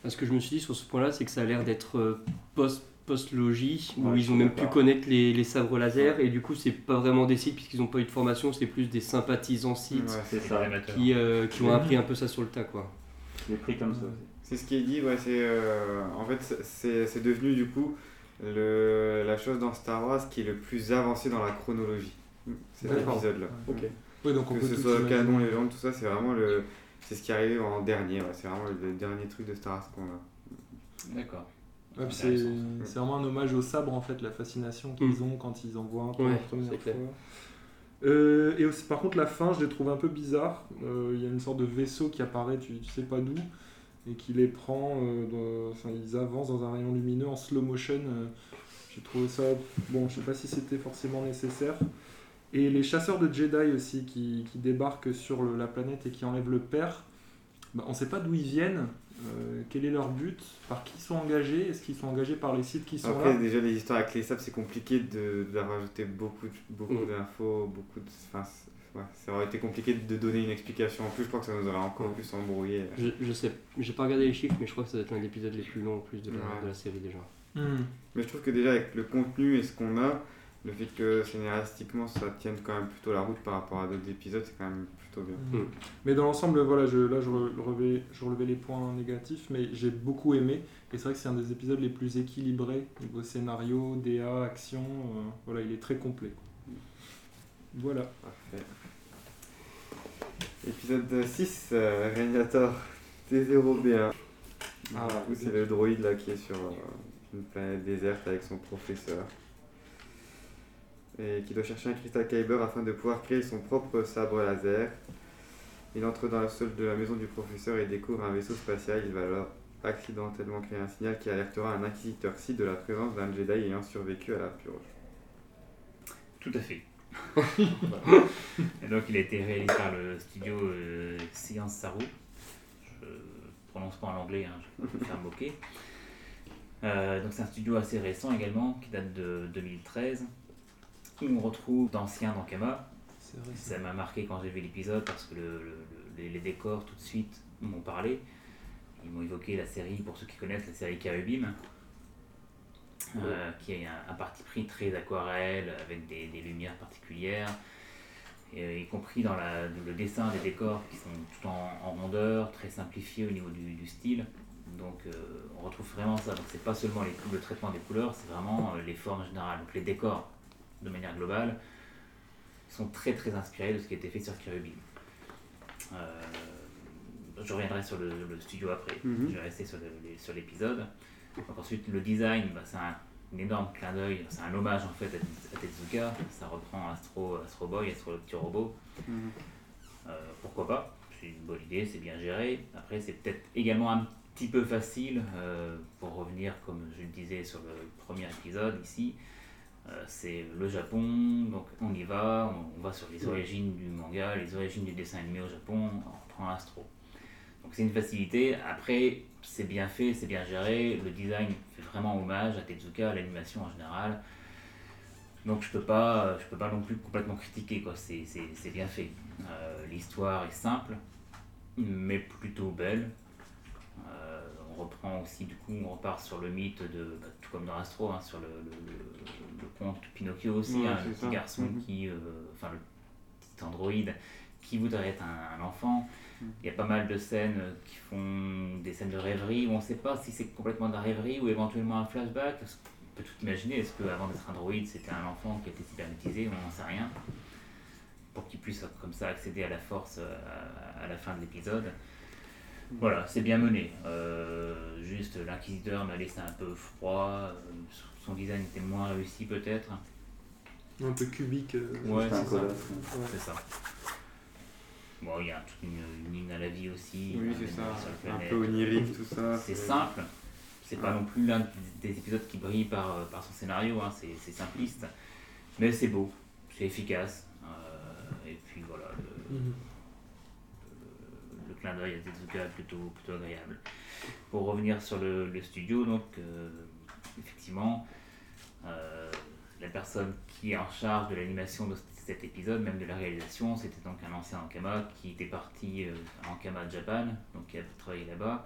Ce que je me suis dit sur ce point-là, c'est que ça a l'air d'être euh, post post-logie, où Ouais, ils ont même pu connaître les, les sabres laser, et du coup, c'est pas vraiment des sites puisqu'ils n'ont pas eu de formation, c'est plus des sympathisants sites Ouais, qui, euh, qui ont appris un peu ça sur le tas, quoi. Je l'ai pris comme ça. C'est ce qui est dit, ouais, c'est euh, en fait c'est- devenu du coup le, la chose dans Star Wars qui est le plus avancé dans la chronologie. Cet D'accord. épisode-là. Ok. Oui, donc on Que peut ce tout soit le imaginer. canon, les légendes, tout ça, c'est vraiment le, c'est ce qui est arrivé en dernier. ouais, c'est vraiment le dernier truc de Star Wars qu'on a. D'accord. Ouais, puis c'est Intéressant. c'est vraiment un hommage au sabre en fait, la fascination qu'ils Mm. ont quand ils en voient un pour Ouais, la première c'est fois. clair. Euh, et aussi, par contre, la fin, je l'ai trouvé un peu bizarre. Euh, Il y a une sorte de vaisseau qui apparaît, tu, tu sais pas d'où, et qui les prend. euh, dans- Enfin, ils avancent dans un rayon lumineux en slow motion. euh, J'ai trouvé ça. Bon, je sais pas si c'était forcément nécessaire. Et les chasseurs de Jedi aussi qui, qui débarquent sur le- la planète et qui enlèvent le père. Bah, on sait pas d'où ils viennent, euh, quel est leur but, par qui ils sont engagés, est-ce qu'ils sont engagés par les sites qui sont Après, là? déjà, les histoires avec les sables, c'est compliqué de, de rajouter beaucoup Mm. d'infos, beaucoup de. Ouais, ça aurait été compliqué de donner une explication en plus. Je crois que ça nous aurait encore Ouais. plus embrouillé. Je, je sais, j'ai pas regardé les chiffres, mais je crois que ça doit être l'un des épisodes les plus longs en plus de la, Ouais. de la série déjà. Hmm. Mais je trouve que déjà, avec le contenu et ce qu'on a, le fait que scénaristiquement ça tienne quand même plutôt la route par rapport à d'autres épisodes, c'est quand même plutôt bien. Mm. Mais dans l'ensemble, voilà, je, là je, re- relevais, je relevais les points négatifs, mais j'ai beaucoup aimé. Et c'est vrai que c'est un des épisodes les plus équilibrés niveau scénario, DA, action. euh, voilà, il est très complet. Voilà. Parfait. Épisode 6, euh, Régnator T0B1. Ah, du coup, c'est le droïde là qui est sur euh, une planète déserte avec son professeur. Et qui doit chercher un cristal Kyber afin de pouvoir créer son propre sabre laser. Il entre dans le sol de la maison du professeur et découvre un vaisseau spatial. Il va alors accidentellement créer un signal qui alertera un inquisiteur Sith de la présence d'un Jedi ayant survécu à la purge. Tout à fait. Et donc il a été réalisé par le studio euh, Science Saru. Je prononce pas en anglais, hein, je peux me faire moquer. Euh, donc c'est un studio assez récent également, qui date de 2013, où on retrouve d'anciens d'Ankama. Vrai. Ça m'a marqué quand j'ai vu l'épisode parce que le- le- le- les, décors tout de suite m'ont parlé. ils m'ont évoqué la série, pour ceux qui connaissent, la série Carubim, euh, qui est un, un parti pris très aquarelle, avec des, des lumières particulières, et, euh, y compris dans la- le dessin des décors qui sont tout en, en rondeur, très simplifiés au niveau du, du style. Donc euh, on retrouve vraiment ça. Donc c'est pas seulement les, le traitement des couleurs, c'est vraiment euh, les formes générales. Donc les décors, de manière globale, sont très très inspirés de ce qui a été fait sur Kirby. Je reviendrai sur le, le studio après. Mhm. Je vais rester sur l'épisode. Ensuite le design, bah, c'est un, un énorme clin d'œil, c'est un hommage en fait à, à Tezuka. Ça reprend Astro, Astro Boy, Astro le petit robot. Mhm. Euh, pourquoi pas? C'est une bonne idée, c'est bien géré. Après, c'est peut-être également un petit peu facile euh, pour revenir, comme je le disais sur le premier épisode ici. Euh, c'est le Japon, donc on y va, on, on va sur les origines du manga, les origines du dessin animé au Japon, on reprend Astro. Donc c'est une facilité. Après, c'est bien fait, c'est bien géré. Le design fait vraiment hommage à Tezuka, à l'animation en général. Donc je peux pas, je peux pas non plus complètement critiquer quoi. C'est, c'est, c'est bien fait. Euh, l'histoire est simple, mais plutôt belle. Euh, on reprend aussi du coup, on repart sur le mythe de, bah, tout comme dans Astro, hein, sur le, le, le- le conte Pinocchio aussi, Ouais, hein, le ça. petit garçon Mhm. qui, euh, enfin le petit androïde qui voudrait être un, un enfant. Il y a pas mal de scènes euh, qui font des scènes de rêverie où on ne sait pas si c'est complètement de la rêverie ou éventuellement un flashback. Qu'on peut tout imaginer. Est-ce qu'avant d'être un droïde, c'était un enfant qui a été cybernétisé On n'en sait rien. Pour qu'il puisse comme ça accéder à la force euh, à, à la fin de l'épisode. Voilà, c'est bien mené. Euh, juste l'inquisiteur m'a laissé un peu froid. Son design était moins réussi peut-être. Un peu cubique. euh, C'est ça. ouais. C'est ça. Bon, il y a toute une, une hymne à la vie aussi. Oui, c'est ça. Un planète. peu onirique, tout ça. C'est simple. C'est pas non plus l'un des épisodes qui brille par, euh, par son scénario. hein. C'est simpliste. Mais c'est beau. C'est efficace. Euh, et puis voilà. Le, Mhm. le- le clin d'œil à Tezuka est plutôt, plutôt agréable. Pour revenir sur le, le studio, donc, euh, effectivement, euh, la personne qui est en charge de l'animation de cet épisode, même de la réalisation, c'était donc un ancien Ankama qui était parti euh, à Ankama Japan, donc qui a travaillé là-bas,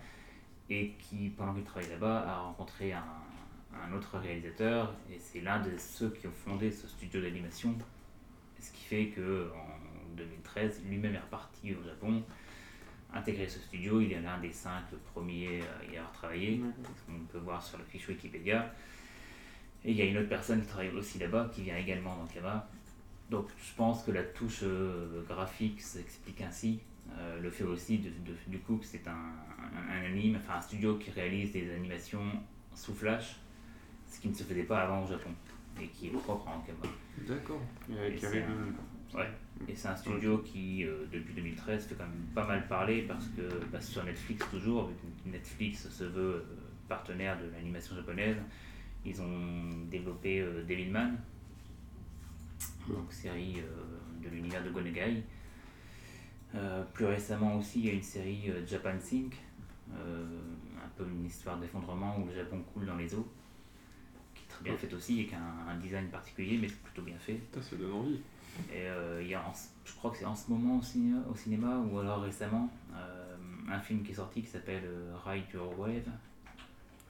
et qui, pendant qu'il travaillait là-bas, a rencontré un, un autre réalisateur, et c'est l'un de ceux qui ont fondé ce studio d'animation, ce qui fait que en 2013, lui-même est reparti au Japon, intégré ce studio, il est l'un des cinq premiers à y avoir travaillé, on peut voir sur la fiche Wikipédia. Et il y a une autre personne qui travaille aussi là-bas, qui vient également d'Ankama. Donc je pense que la touche euh, graphique s'explique ainsi. Euh, le fait aussi de, de- du coup que c'est un, un, un anime, enfin un studio qui réalise des animations sous flash, ce qui ne se faisait pas avant au Japon et qui est propre à Ankama. D'accord. Et c'est un- ouais. Et c'est un studio qui, euh, depuis 2013, fait quand même pas mal parler parce que bah, sur Netflix toujours, Netflix se veut euh, partenaire de l'animation japonaise, ils ont développé Devilman, donc série euh, de l'univers de Gonegai. Euh, plus récemment aussi, il y a une série euh, Japan Sink, un peu une histoire d'effondrement où le Japon coule dans les eaux, qui est très bien faite aussi, avec un, un design particulier, mais c'est plutôt bien fait. Putain, ça donne envie. Et euh, il y a en- je crois que c'est en ce moment au cinéma, au cinéma ou alors récemment, euh, un film qui est sorti qui s'appelle Ride Your Wave.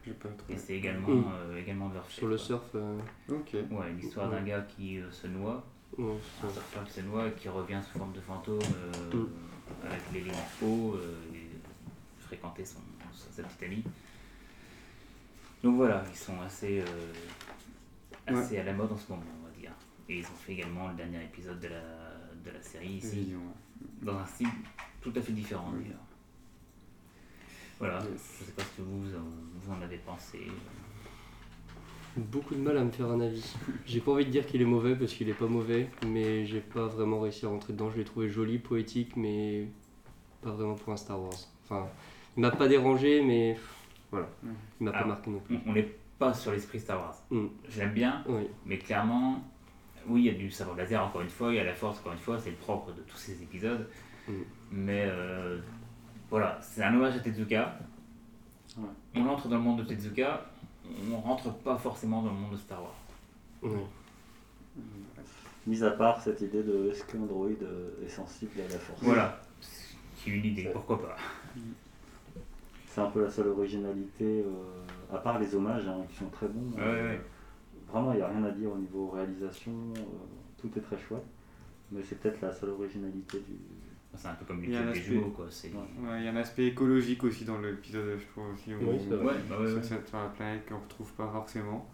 J'ai pas trop. Et c'est également, Mm. euh, également de leur Sur le surf, euh, Ok. Ouais, l'histoire d'un gars qui euh, se noie, ouais, un surfeur qui se noie et qui revient sous forme de fantôme euh, Mm. avec les lignes hauts euh, et fréquenter son, sa, sa petite amie. Donc voilà, ils sont assez, euh, assez à la mode en ce moment, on va dire. Et ils ont fait également le dernier épisode de la, de la série ici, Vision. dans un style tout à fait différent Oui. d'ailleurs. Voilà, Yes. je sais pas ce que vous, en- vous en avez pensé. Beaucoup de mal à me faire un avis. J'ai pas envie de dire qu'il est mauvais parce qu'il est pas mauvais, mais j'ai pas vraiment réussi à rentrer dedans. Je l'ai trouvé joli, poétique, mais pas vraiment pour un Star Wars. Enfin, il m'a pas dérangé, mais voilà, il m'a pas marqué non plus. On- n'est pas sur l'esprit Star Wars. Mm. Je l'aime bien, Oui, Mais clairement, oui, il y a du sabre laser encore une fois, il y a la force encore une fois, c'est le propre de tous ces épisodes. Mm. Mais euh, voilà, c'est un hommage à Tezuka. Ouais. On entre dans le monde de Tezuka, on rentre pas forcément dans le monde de Star Wars. oui. Mis à part cette idée de est-ce qu'un droïde euh, est sensible à la force? Voilà, qui est une idée, pourquoi pas. c'est un peu la seule originalité, euh, à part les hommages hein, qui sont très bons. Ouais, euh, ouais. Vraiment, il n'y a rien à dire au niveau réalisation, euh, tout est très chouette. Mais c'est peut-être la seule originalité du. C'est un peu comme Il y a un l'épisode des aspect- jumeaux, quoi. C'est... Ouais, il y a un aspect écologique aussi dans l'épisode, je trouve aussi. où- Oui, c'est vrai. Ouais, bah ouais, sur, la planète qu'on retrouve pas forcément.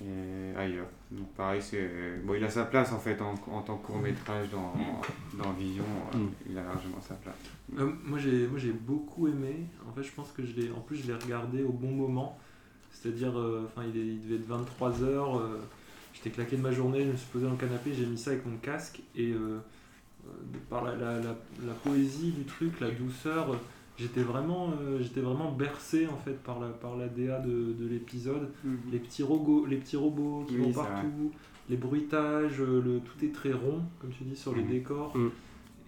Et ailleurs. Donc pareil, c'est bon, il a sa place en fait en, en tant que court métrage dans, dans Vision. euh, Mm. Il a largement sa place. Euh, moi j'ai moi j'ai beaucoup aimé. En fait, je pense que je l'ai en plus je l'ai regardé au bon moment. C'est-à-dire euh, enfin il, est- il devait être 23 h j'étais claqué de ma journée, je me suis posé dans le canapé, j'ai mis ça avec mon casque et euh, euh, par la, la, la, la poésie du truc, la douceur, euh, j'étais vraiment euh, j'étais vraiment bercé en fait par la par la DA de, de l'épisode les petits robots, les petits robots qui Oui, vont partout, les bruitages, euh, le, tout est très rond, comme tu dis, sur les Mhm. décors. Mhm.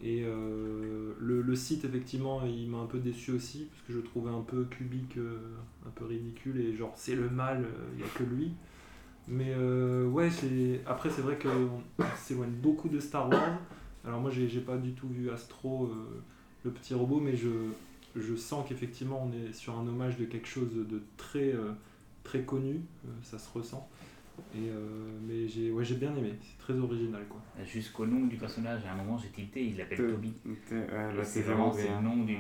Et euh, le, le site, effectivement, il m'a un peu déçu aussi, parce que je le trouvais un peu cubique, euh, un peu ridicule, et genre, c'est le mal, euh, il n'y a que lui. Mais euh, ouais, après, c'est vrai qu'on s'éloigne beaucoup de Star Wars. Alors, moi, j'ai pas du tout vu Astro, euh, le petit robot, mais je, je sens qu'effectivement, on est sur un hommage de quelque chose de très, euh, très connu, euh, ça se ressent. Et, euh, mais j'ai ouais, j'ai bien aimé, c'est très original quoi. Jusqu'au nom du personnage, à un moment j'ai tilté, il l'appelle Toby. ouais, bah, c'est vraiment le nom du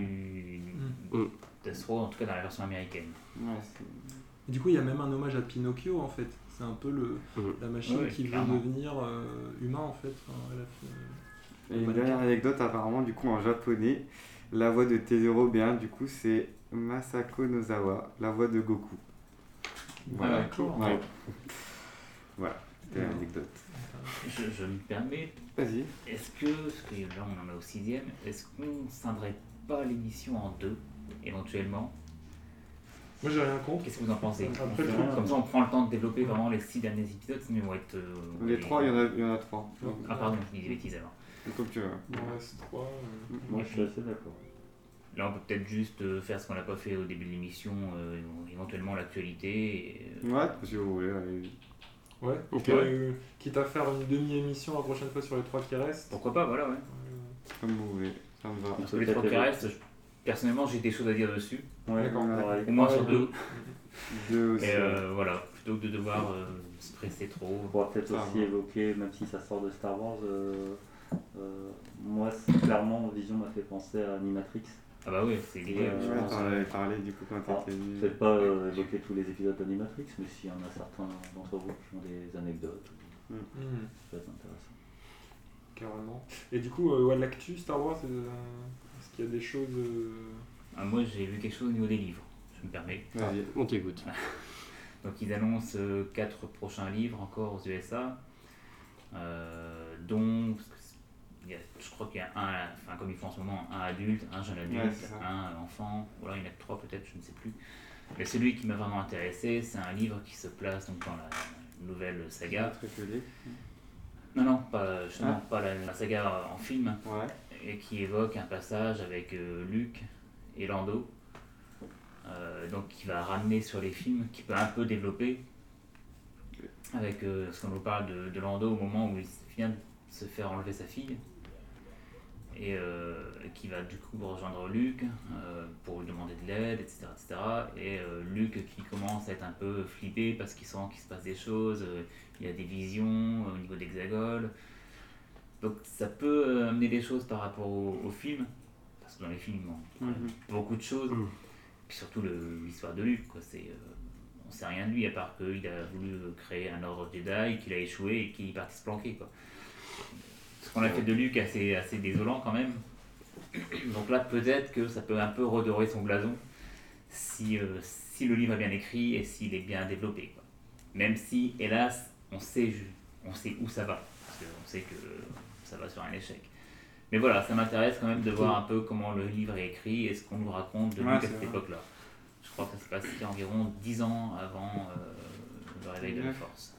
Mm. d'Astro, en tout cas dans la version américaine. Ouais, Et du coup, il y a même un hommage à Pinocchio en fait. C'est un peu le, Mhm. la machine Ouais, qui clairement. veut devenir euh, humain en fait. Enfin, elle a fait- Et une dernière anecdote, apparemment, du coup, en japonais, la voix de Tezero bien, du coup, c'est Masako Nozawa, la voix de Goku. Voilà. Ah. Ouais. Voilà, c'était Ouais. l'anecdote. Je, je me permets, Vas-y. est-ce que, parce que là on en est au sixième, est-ce qu'on ne scindrait pas l'émission en deux, éventuellement? Moi j'ai rien contre. Qu'est-ce que vous en pensez? Après, Comme ça on prend le temps de développer vraiment les six derniers épisodes, sinon ils vont être... euh, Les trois, il y en a, il y en a trois. Ah pardon, je dis des bêtises alors. Comme tu veux. Il en reste trois. euh. Moi, je suis assez d'accord. Là, on peut peut-être juste euh, faire ce qu'on n'a pas fait au début de l'émission, euh, éventuellement l'actualité. et, euh, Ouais, si vous voulez, allez. Ouais, Ok. Ouais, euh, quitte à faire une demi-émission la prochaine fois sur les trois qui restent. Pourquoi pas, voilà, ouais. Euh, Comme vous voulez. Ça me va. Sur les trois qui restent, je- personnellement, j'ai des choses à dire dessus. Ouais, D'accord. pareil. Au moins sur deux. Deux aussi. Et euh, voilà, plutôt que de devoir euh, se presser trop. On pourra peut-être aussi va. évoquer, même si ça sort de Star Wars, euh, euh, moi, c'est- clairement, Vision m'a fait penser à Animatrix. Ah bah oui, c'est lié. Euh, je Ouais, pense. t'en avais parlé du coup quand Ah, t'étais venu. Peut-être pas euh, évoquer tous les épisodes d'Animatrix, mais s'il y en a certains d'entre vous qui ont des anecdotes, hmm, ça peut être intéressant. carrément. Et du coup, euh, ouais, l'actu Star Wars, euh, est-ce qu'il y a des choses. euh, Ah, moi, j'ai vu quelque chose au niveau des livres, je me permets. Vas-y. On t'écoute. Donc ils annoncent euh, quatre prochains livres encore aux USA, euh, dont parce que c'est- il y a- je crois qu'il y a un, enfin comme ils font en ce moment, un adulte, un jeune adulte, Ouais, un enfant, voilà il y en a que trois peut-être, je ne sais plus. Mais celui qui m'a vraiment intéressé, c'est un livre qui se place donc dans la nouvelle saga. Non, non, pas, justement, Ah. pas la, la saga en film, Ouais. et qui évoque un passage avec euh, Luke et Lando, euh, donc qui va ramener sur les films, qui peut un peu développer, avec euh, ce qu'on nous parle de, de Lando au moment où il vient de se faire enlever sa fille, et euh, qui va du coup rejoindre Luke euh, pour lui demander de l'aide, etc., etc. Et euh, Luke qui commence à être un peu flippé parce qu'il sent qu'il se passe des choses, il y a des visions au niveau d'Hexagone. Donc ça peut amener des choses par rapport au, au film, parce que dans les films, on, Mhm. beaucoup de choses, Mhm. puis surtout l'histoire de Luke, quoi. C'est, euh, on sait rien de lui à part qu'il a voulu créer un ordre Jedi, qu'il a échoué et qu'il est parti se planquer. Quoi. Qu'on a fait de est assez, assez désolant quand même. Donc là, peut-être que ça peut un peu redorer son blason si, euh, si le livre est bien écrit et s'il est bien développé. Quoi. Même si, hélas, on sait, on sait où ça va. Parce qu'on sait que ça va sur un échec. Mais voilà, ça m'intéresse quand même de voir un peu comment le livre est écrit et ce qu'on nous raconte de Ouais, Luke à cette époque-là. Je crois que ça se passe environ 10 ans avant euh, le réveil de la force.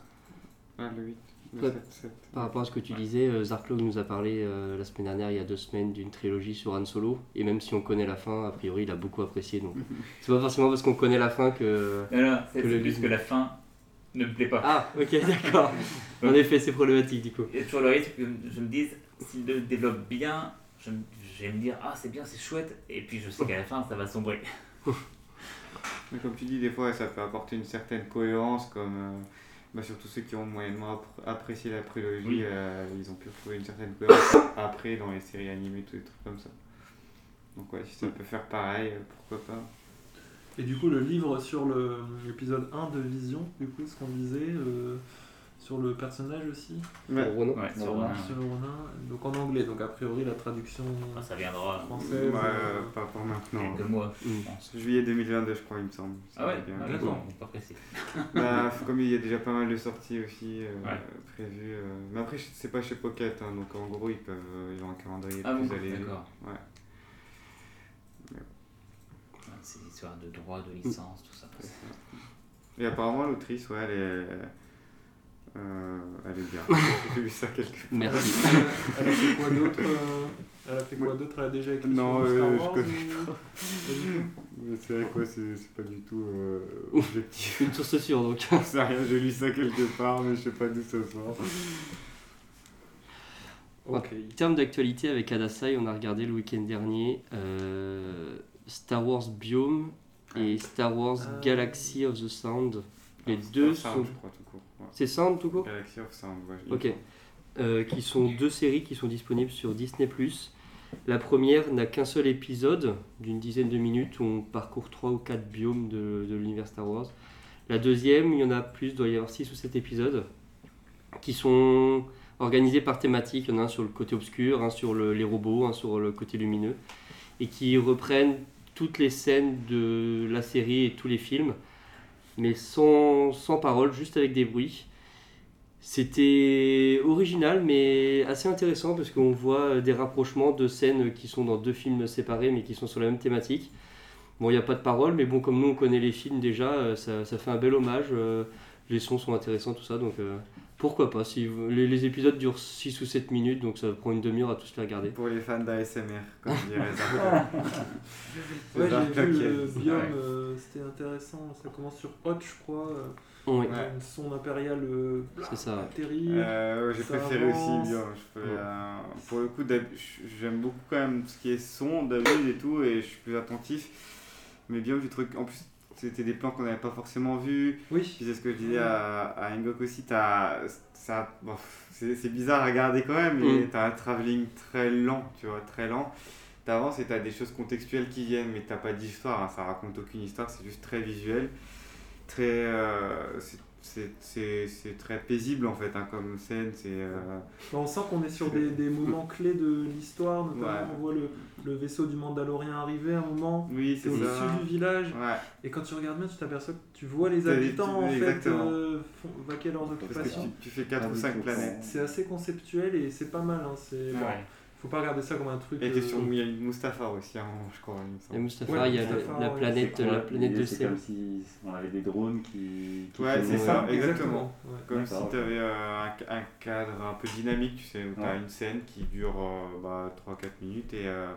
Ah, le 8. Le Ouais. 7, 7. Par rapport à ce que tu disais, euh, Zarklog nous a parlé euh, la semaine dernière, il y a deux semaines, d'une trilogie sur Han Solo. Et même si on connaît la fin, a priori, il a beaucoup apprécié. Donc, c'est pas forcément parce qu'on connaît la fin que. Non, non, c'est Que le plus que la fin ne me plaît pas. Ah, ok, d'accord. en effet, c'est problématique du coup. Il y a toujours le risque que je me dise, s'il le développe bien, je, me- je vais me dire, ah c'est bien, c'est chouette, et puis je sais qu'à la fin ça va sombrer. Mais comme tu dis, des fois, ça peut apporter une certaine cohérence, comme euh, bah, surtout ceux qui ont moyennement appr- apprécié la prélogie, Oui. euh, ils ont pu retrouver une certaine cohérence après dans les séries animées, tous les trucs comme ça. Donc ouais, si ça peut faire pareil, euh, pourquoi pas. Et du coup, le livre sur l'épisode 1 de Vision, du coup, ce qu'on disait, euh, sur le personnage aussi. Ouais, sur. Ronin, sur le Ronin, donc en anglais, donc a priori la traduction ouais. ça viendra française. Ouais, euh, pas pour maintenant. quelques mois, Mm. je pense. Juillet 2022, je crois, il me semble. Ça Ah ouais, va bien. ah, d'accord, pas précis. Bah, comme il y a déjà pas mal de sorties aussi euh, Ouais. prévues. euh, Mais après, c'est pas chez Pocket, hein, donc en gros, ils peuvent euh, ils ont un calendrier Ah plus bon, allégé. d'accord. Ouais. Ouais, C'est l'histoire de droit, de licence, tout ça. Et apparemment, l'autrice, ouais, elle est. euh, elle est bien. J'ai vu ça quelque part. Merci. Elle a fait quoi d'autre euh, Elle a fait quoi d'autre Elle a déjà écrit Non, sur Star euh, je Wars connais ou- Pas C'est vrai quoi, c'est c'est pas du tout euh, objectif. Une source sûre donc. Sais rien, j'ai lu ça quelque part, mais je sais pas d'où ça sort. Ok. En termes d'actualité avec Adasai, on a regardé le week-end dernier euh, Star Wars Biome et Star Wars. Galaxy of the Sound. Les deux Sound, sont. ouais. C'est Sound tout court Galaxy of Sound, ouais. Ok. Euh, qui sont deux séries qui sont disponibles sur Disney+. La première n'a qu'un seul épisode d'une dizaine de minutes où on parcourt trois ou quatre biomes de, de l'univers Star Wars. La deuxième, il y en a plus, il doit y avoir 6 ou 7 épisodes qui sont organisés par thématique. Il y en a un sur le côté obscur, un sur le- les robots, un sur le côté lumineux et qui reprennent toutes les scènes de la série et tous les films mais sans, sans parole, juste avec des bruits. C'était original, mais assez intéressant parce qu'on voit des rapprochements de scènes qui sont dans deux films séparés, mais qui sont sur la même thématique. Bon, il n'y a pas de parole, mais bon, comme nous on connaît les films déjà, euh, ça, ça fait un bel hommage. euh, Les sons sont intéressants, tout ça, donc euh, pourquoi pas. Si vous- les, les épisodes durent 6 ou 7 minutes, donc ça prend une demi-heure à tous les regarder. Pour les fans d'ASMR, comme dirait. C'est Ouais, j'ai vu le ça. biome, Ouais. euh, c'était intéressant. Ça commence sur Hot, je crois. euh, Oui, Ouais. Une sonde impériale euh, c'est ça. atterrit. Euh, ouais, j'ai Ça préféré avance. aussi. Je fais, euh, pour le coup, j'aime beaucoup quand même ce qui est son d'habitude et tout, et je suis plus attentif. Mais bien du truc. En plus, c'était des plans qu'on n'avait pas forcément vus. Oui. C'est ce que je disais à, à aussi. t'as- ça, bon, c'est bizarre à regarder quand même, mais Mm. t'as un travelling très lent, tu vois, très lent. T'avances et t'as des choses contextuelles qui viennent, mais t'as pas d'histoire. hein, ça raconte aucune histoire, c'est juste très visuel. Très. euh, c'est- c'est- c'est c'est très paisible en fait hein, comme scène. C'est. euh, On sent qu'on est sur des, des moments clés de l'histoire, notamment Ouais. on voit le, le vaisseau du Mandalorien arriver à un moment. Oui, C'est au-dessus du village. Ouais. Et quand tu regardes bien, tu t'aperçois que tu vois les habitants en fait euh, font, vaquer leurs Parce que occupations. tu, tu fais 4 Ah ou oui, 5 c'est planètes. C'est assez conceptuel et c'est pas mal. Hein. C'est bon. Faut pas regarder ça comme un truc. Et euh, sur il y a une Mustapha aussi, à un moment, je crois. il semble. Et Mustapha, Ouais, il y a Mustapha, la, la planète, la planète de C'est comme si on avait des drones qui. qui Ouais, c'est ça, exactement. Ouais. Comme si tu avais un, un cadre un peu dynamique, tu sais, où tu as Ouais. une scène qui dure euh, bah, 3-4 minutes et, euh,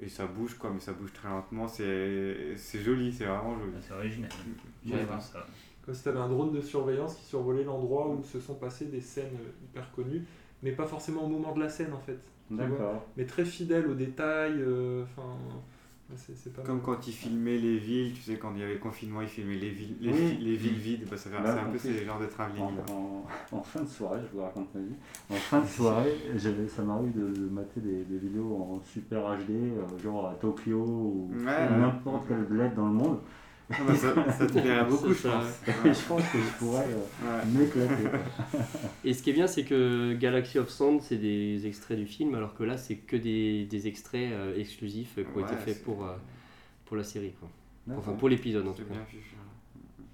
et ça bouge, quoi, mais ça bouge très lentement. C'est c'est joli, c'est vraiment joli. C'est original. Voir ça. Comme si tu avais un drone de surveillance qui survolait l'endroit où se sont passées des scènes euh, hyper connues, mais pas forcément au moment de la scène en fait. D'accord. Mais très fidèle aux détails. euh, Enfin, c'est c'est pas Comme mal. quand ils filmaient les villes, tu sais, quand il y avait le confinement, ils filmaient les villes, les, Oui. les villes vides, bah, ça fait- c'est un en peu plus, ces genres de travelling. En, en- en fin de soirée, je vous raconte ma vie. En fin de soirée, ça m'arrive de, de mater des, des vidéos en super HD, euh, genre à Tokyo ou Ouais, ou ouais. n'importe quel bled dans le monde. Ah bah, ça, ça te plairait beaucoup, je pense. Et je pense que je pourrais euh, Ouais. m'éclater. Et ce qui est bien, c'est que Galaxy of Sound, c'est des extraits du film, alors que là, c'est que des, des extraits euh, exclusifs euh, qui ont Ouais, été faits pour, euh, pour la série. quoi. Enfin, pour l'épisode en tout cas. bien fichu.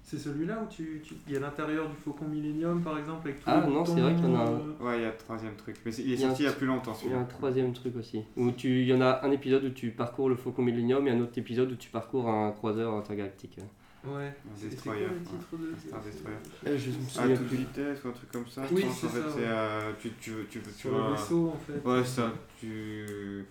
C'est celui-là où tu, tu- il y a l'intérieur du Faucon Millennium par exemple avec tous Ah, les non, c'est vrai qu'il y en a un. Ouais, il y a le troisième truc. Mais il est Il un sorti il y a plus longtemps Il y a un celui-là. troisième truc aussi. Où tu, il y en a un épisode où tu parcours le Faucon Millennium et un autre épisode où tu parcours un croiseur intergalactique. Ouais. Un C'est- C'est quoi destroyer, le ouais. titre de Star Destroyer. Euh, je me À souviens toute plus. vitesse ou un truc comme ça. Oui, c'est en fait, ça, c'est, ouais. euh, tu, tu, tu, tu Sur vois- le vaisseau en fait. Ouais, ça. Tu...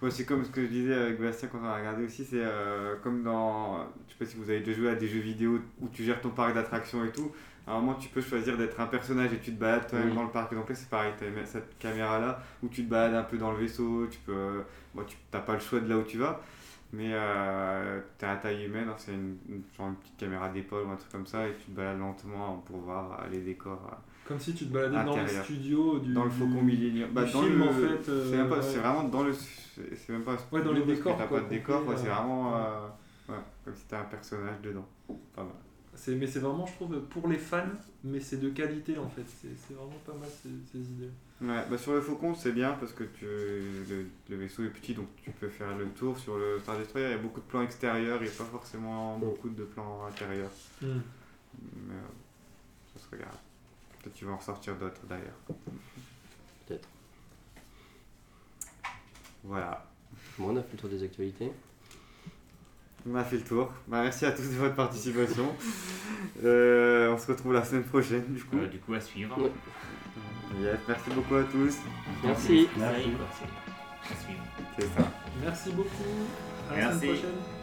Ouais, c'est comme ce que je disais avec Bastien quand on a regardé aussi, c'est euh, comme dans. Je sais pas si vous avez déjà joué à des jeux vidéo où tu gères ton parc d'attractions et tout. À un moment, tu peux choisir d'être un personnage et tu te balades toi-même Oui. dans le parc. Donc là, c'est pareil, tu as cette caméra là où tu te balades un peu dans le vaisseau, tu peux. Bon, tu n'as pas le choix de là où tu vas. Mais euh, t'es à taille humaine, c'est une, une- genre une petite caméra d'épaule ou un truc comme ça, et tu te balades lentement pour voir euh, les décors. Comme si tu te baladais dans le studio du. dans le Faucon Millennium. Bah, dans film, le, en fait, euh, c'est même pas- ouais. vraiment dans le. C'est même pas. Ouais, dans les décors, T'as quoi, pas de décor, c'est vraiment. ouais. euh, ouais, comme si t'as un personnage dedans. Pas mal. Mais c'est vraiment, je trouve, pour les fans, mais c'est de qualité en fait. C'est vraiment pas mal ces, ces idées. Ouais, bah sur le Faucon, c'est bien parce que tu, le, le vaisseau est petit, donc tu peux faire le tour. Sur le Star Destroyer, il y a beaucoup de plans extérieurs, il n'y a pas forcément beaucoup de plans intérieurs. Hmm. Mais euh, ça se regarde. Peut-être tu vas en ressortir d'autres d'ailleurs. Peut-être. Voilà. Bon, on a fait le tour des actualités. On a fait le tour. Bah, merci à tous de votre participation. Euh, on se retrouve la semaine prochaine du coup. Euh, du coup, à suivre. Ouais. Yes, merci beaucoup à tous. Merci. Merci. À suivre. C'est ça. Merci beaucoup. À la Merci. semaine prochaine.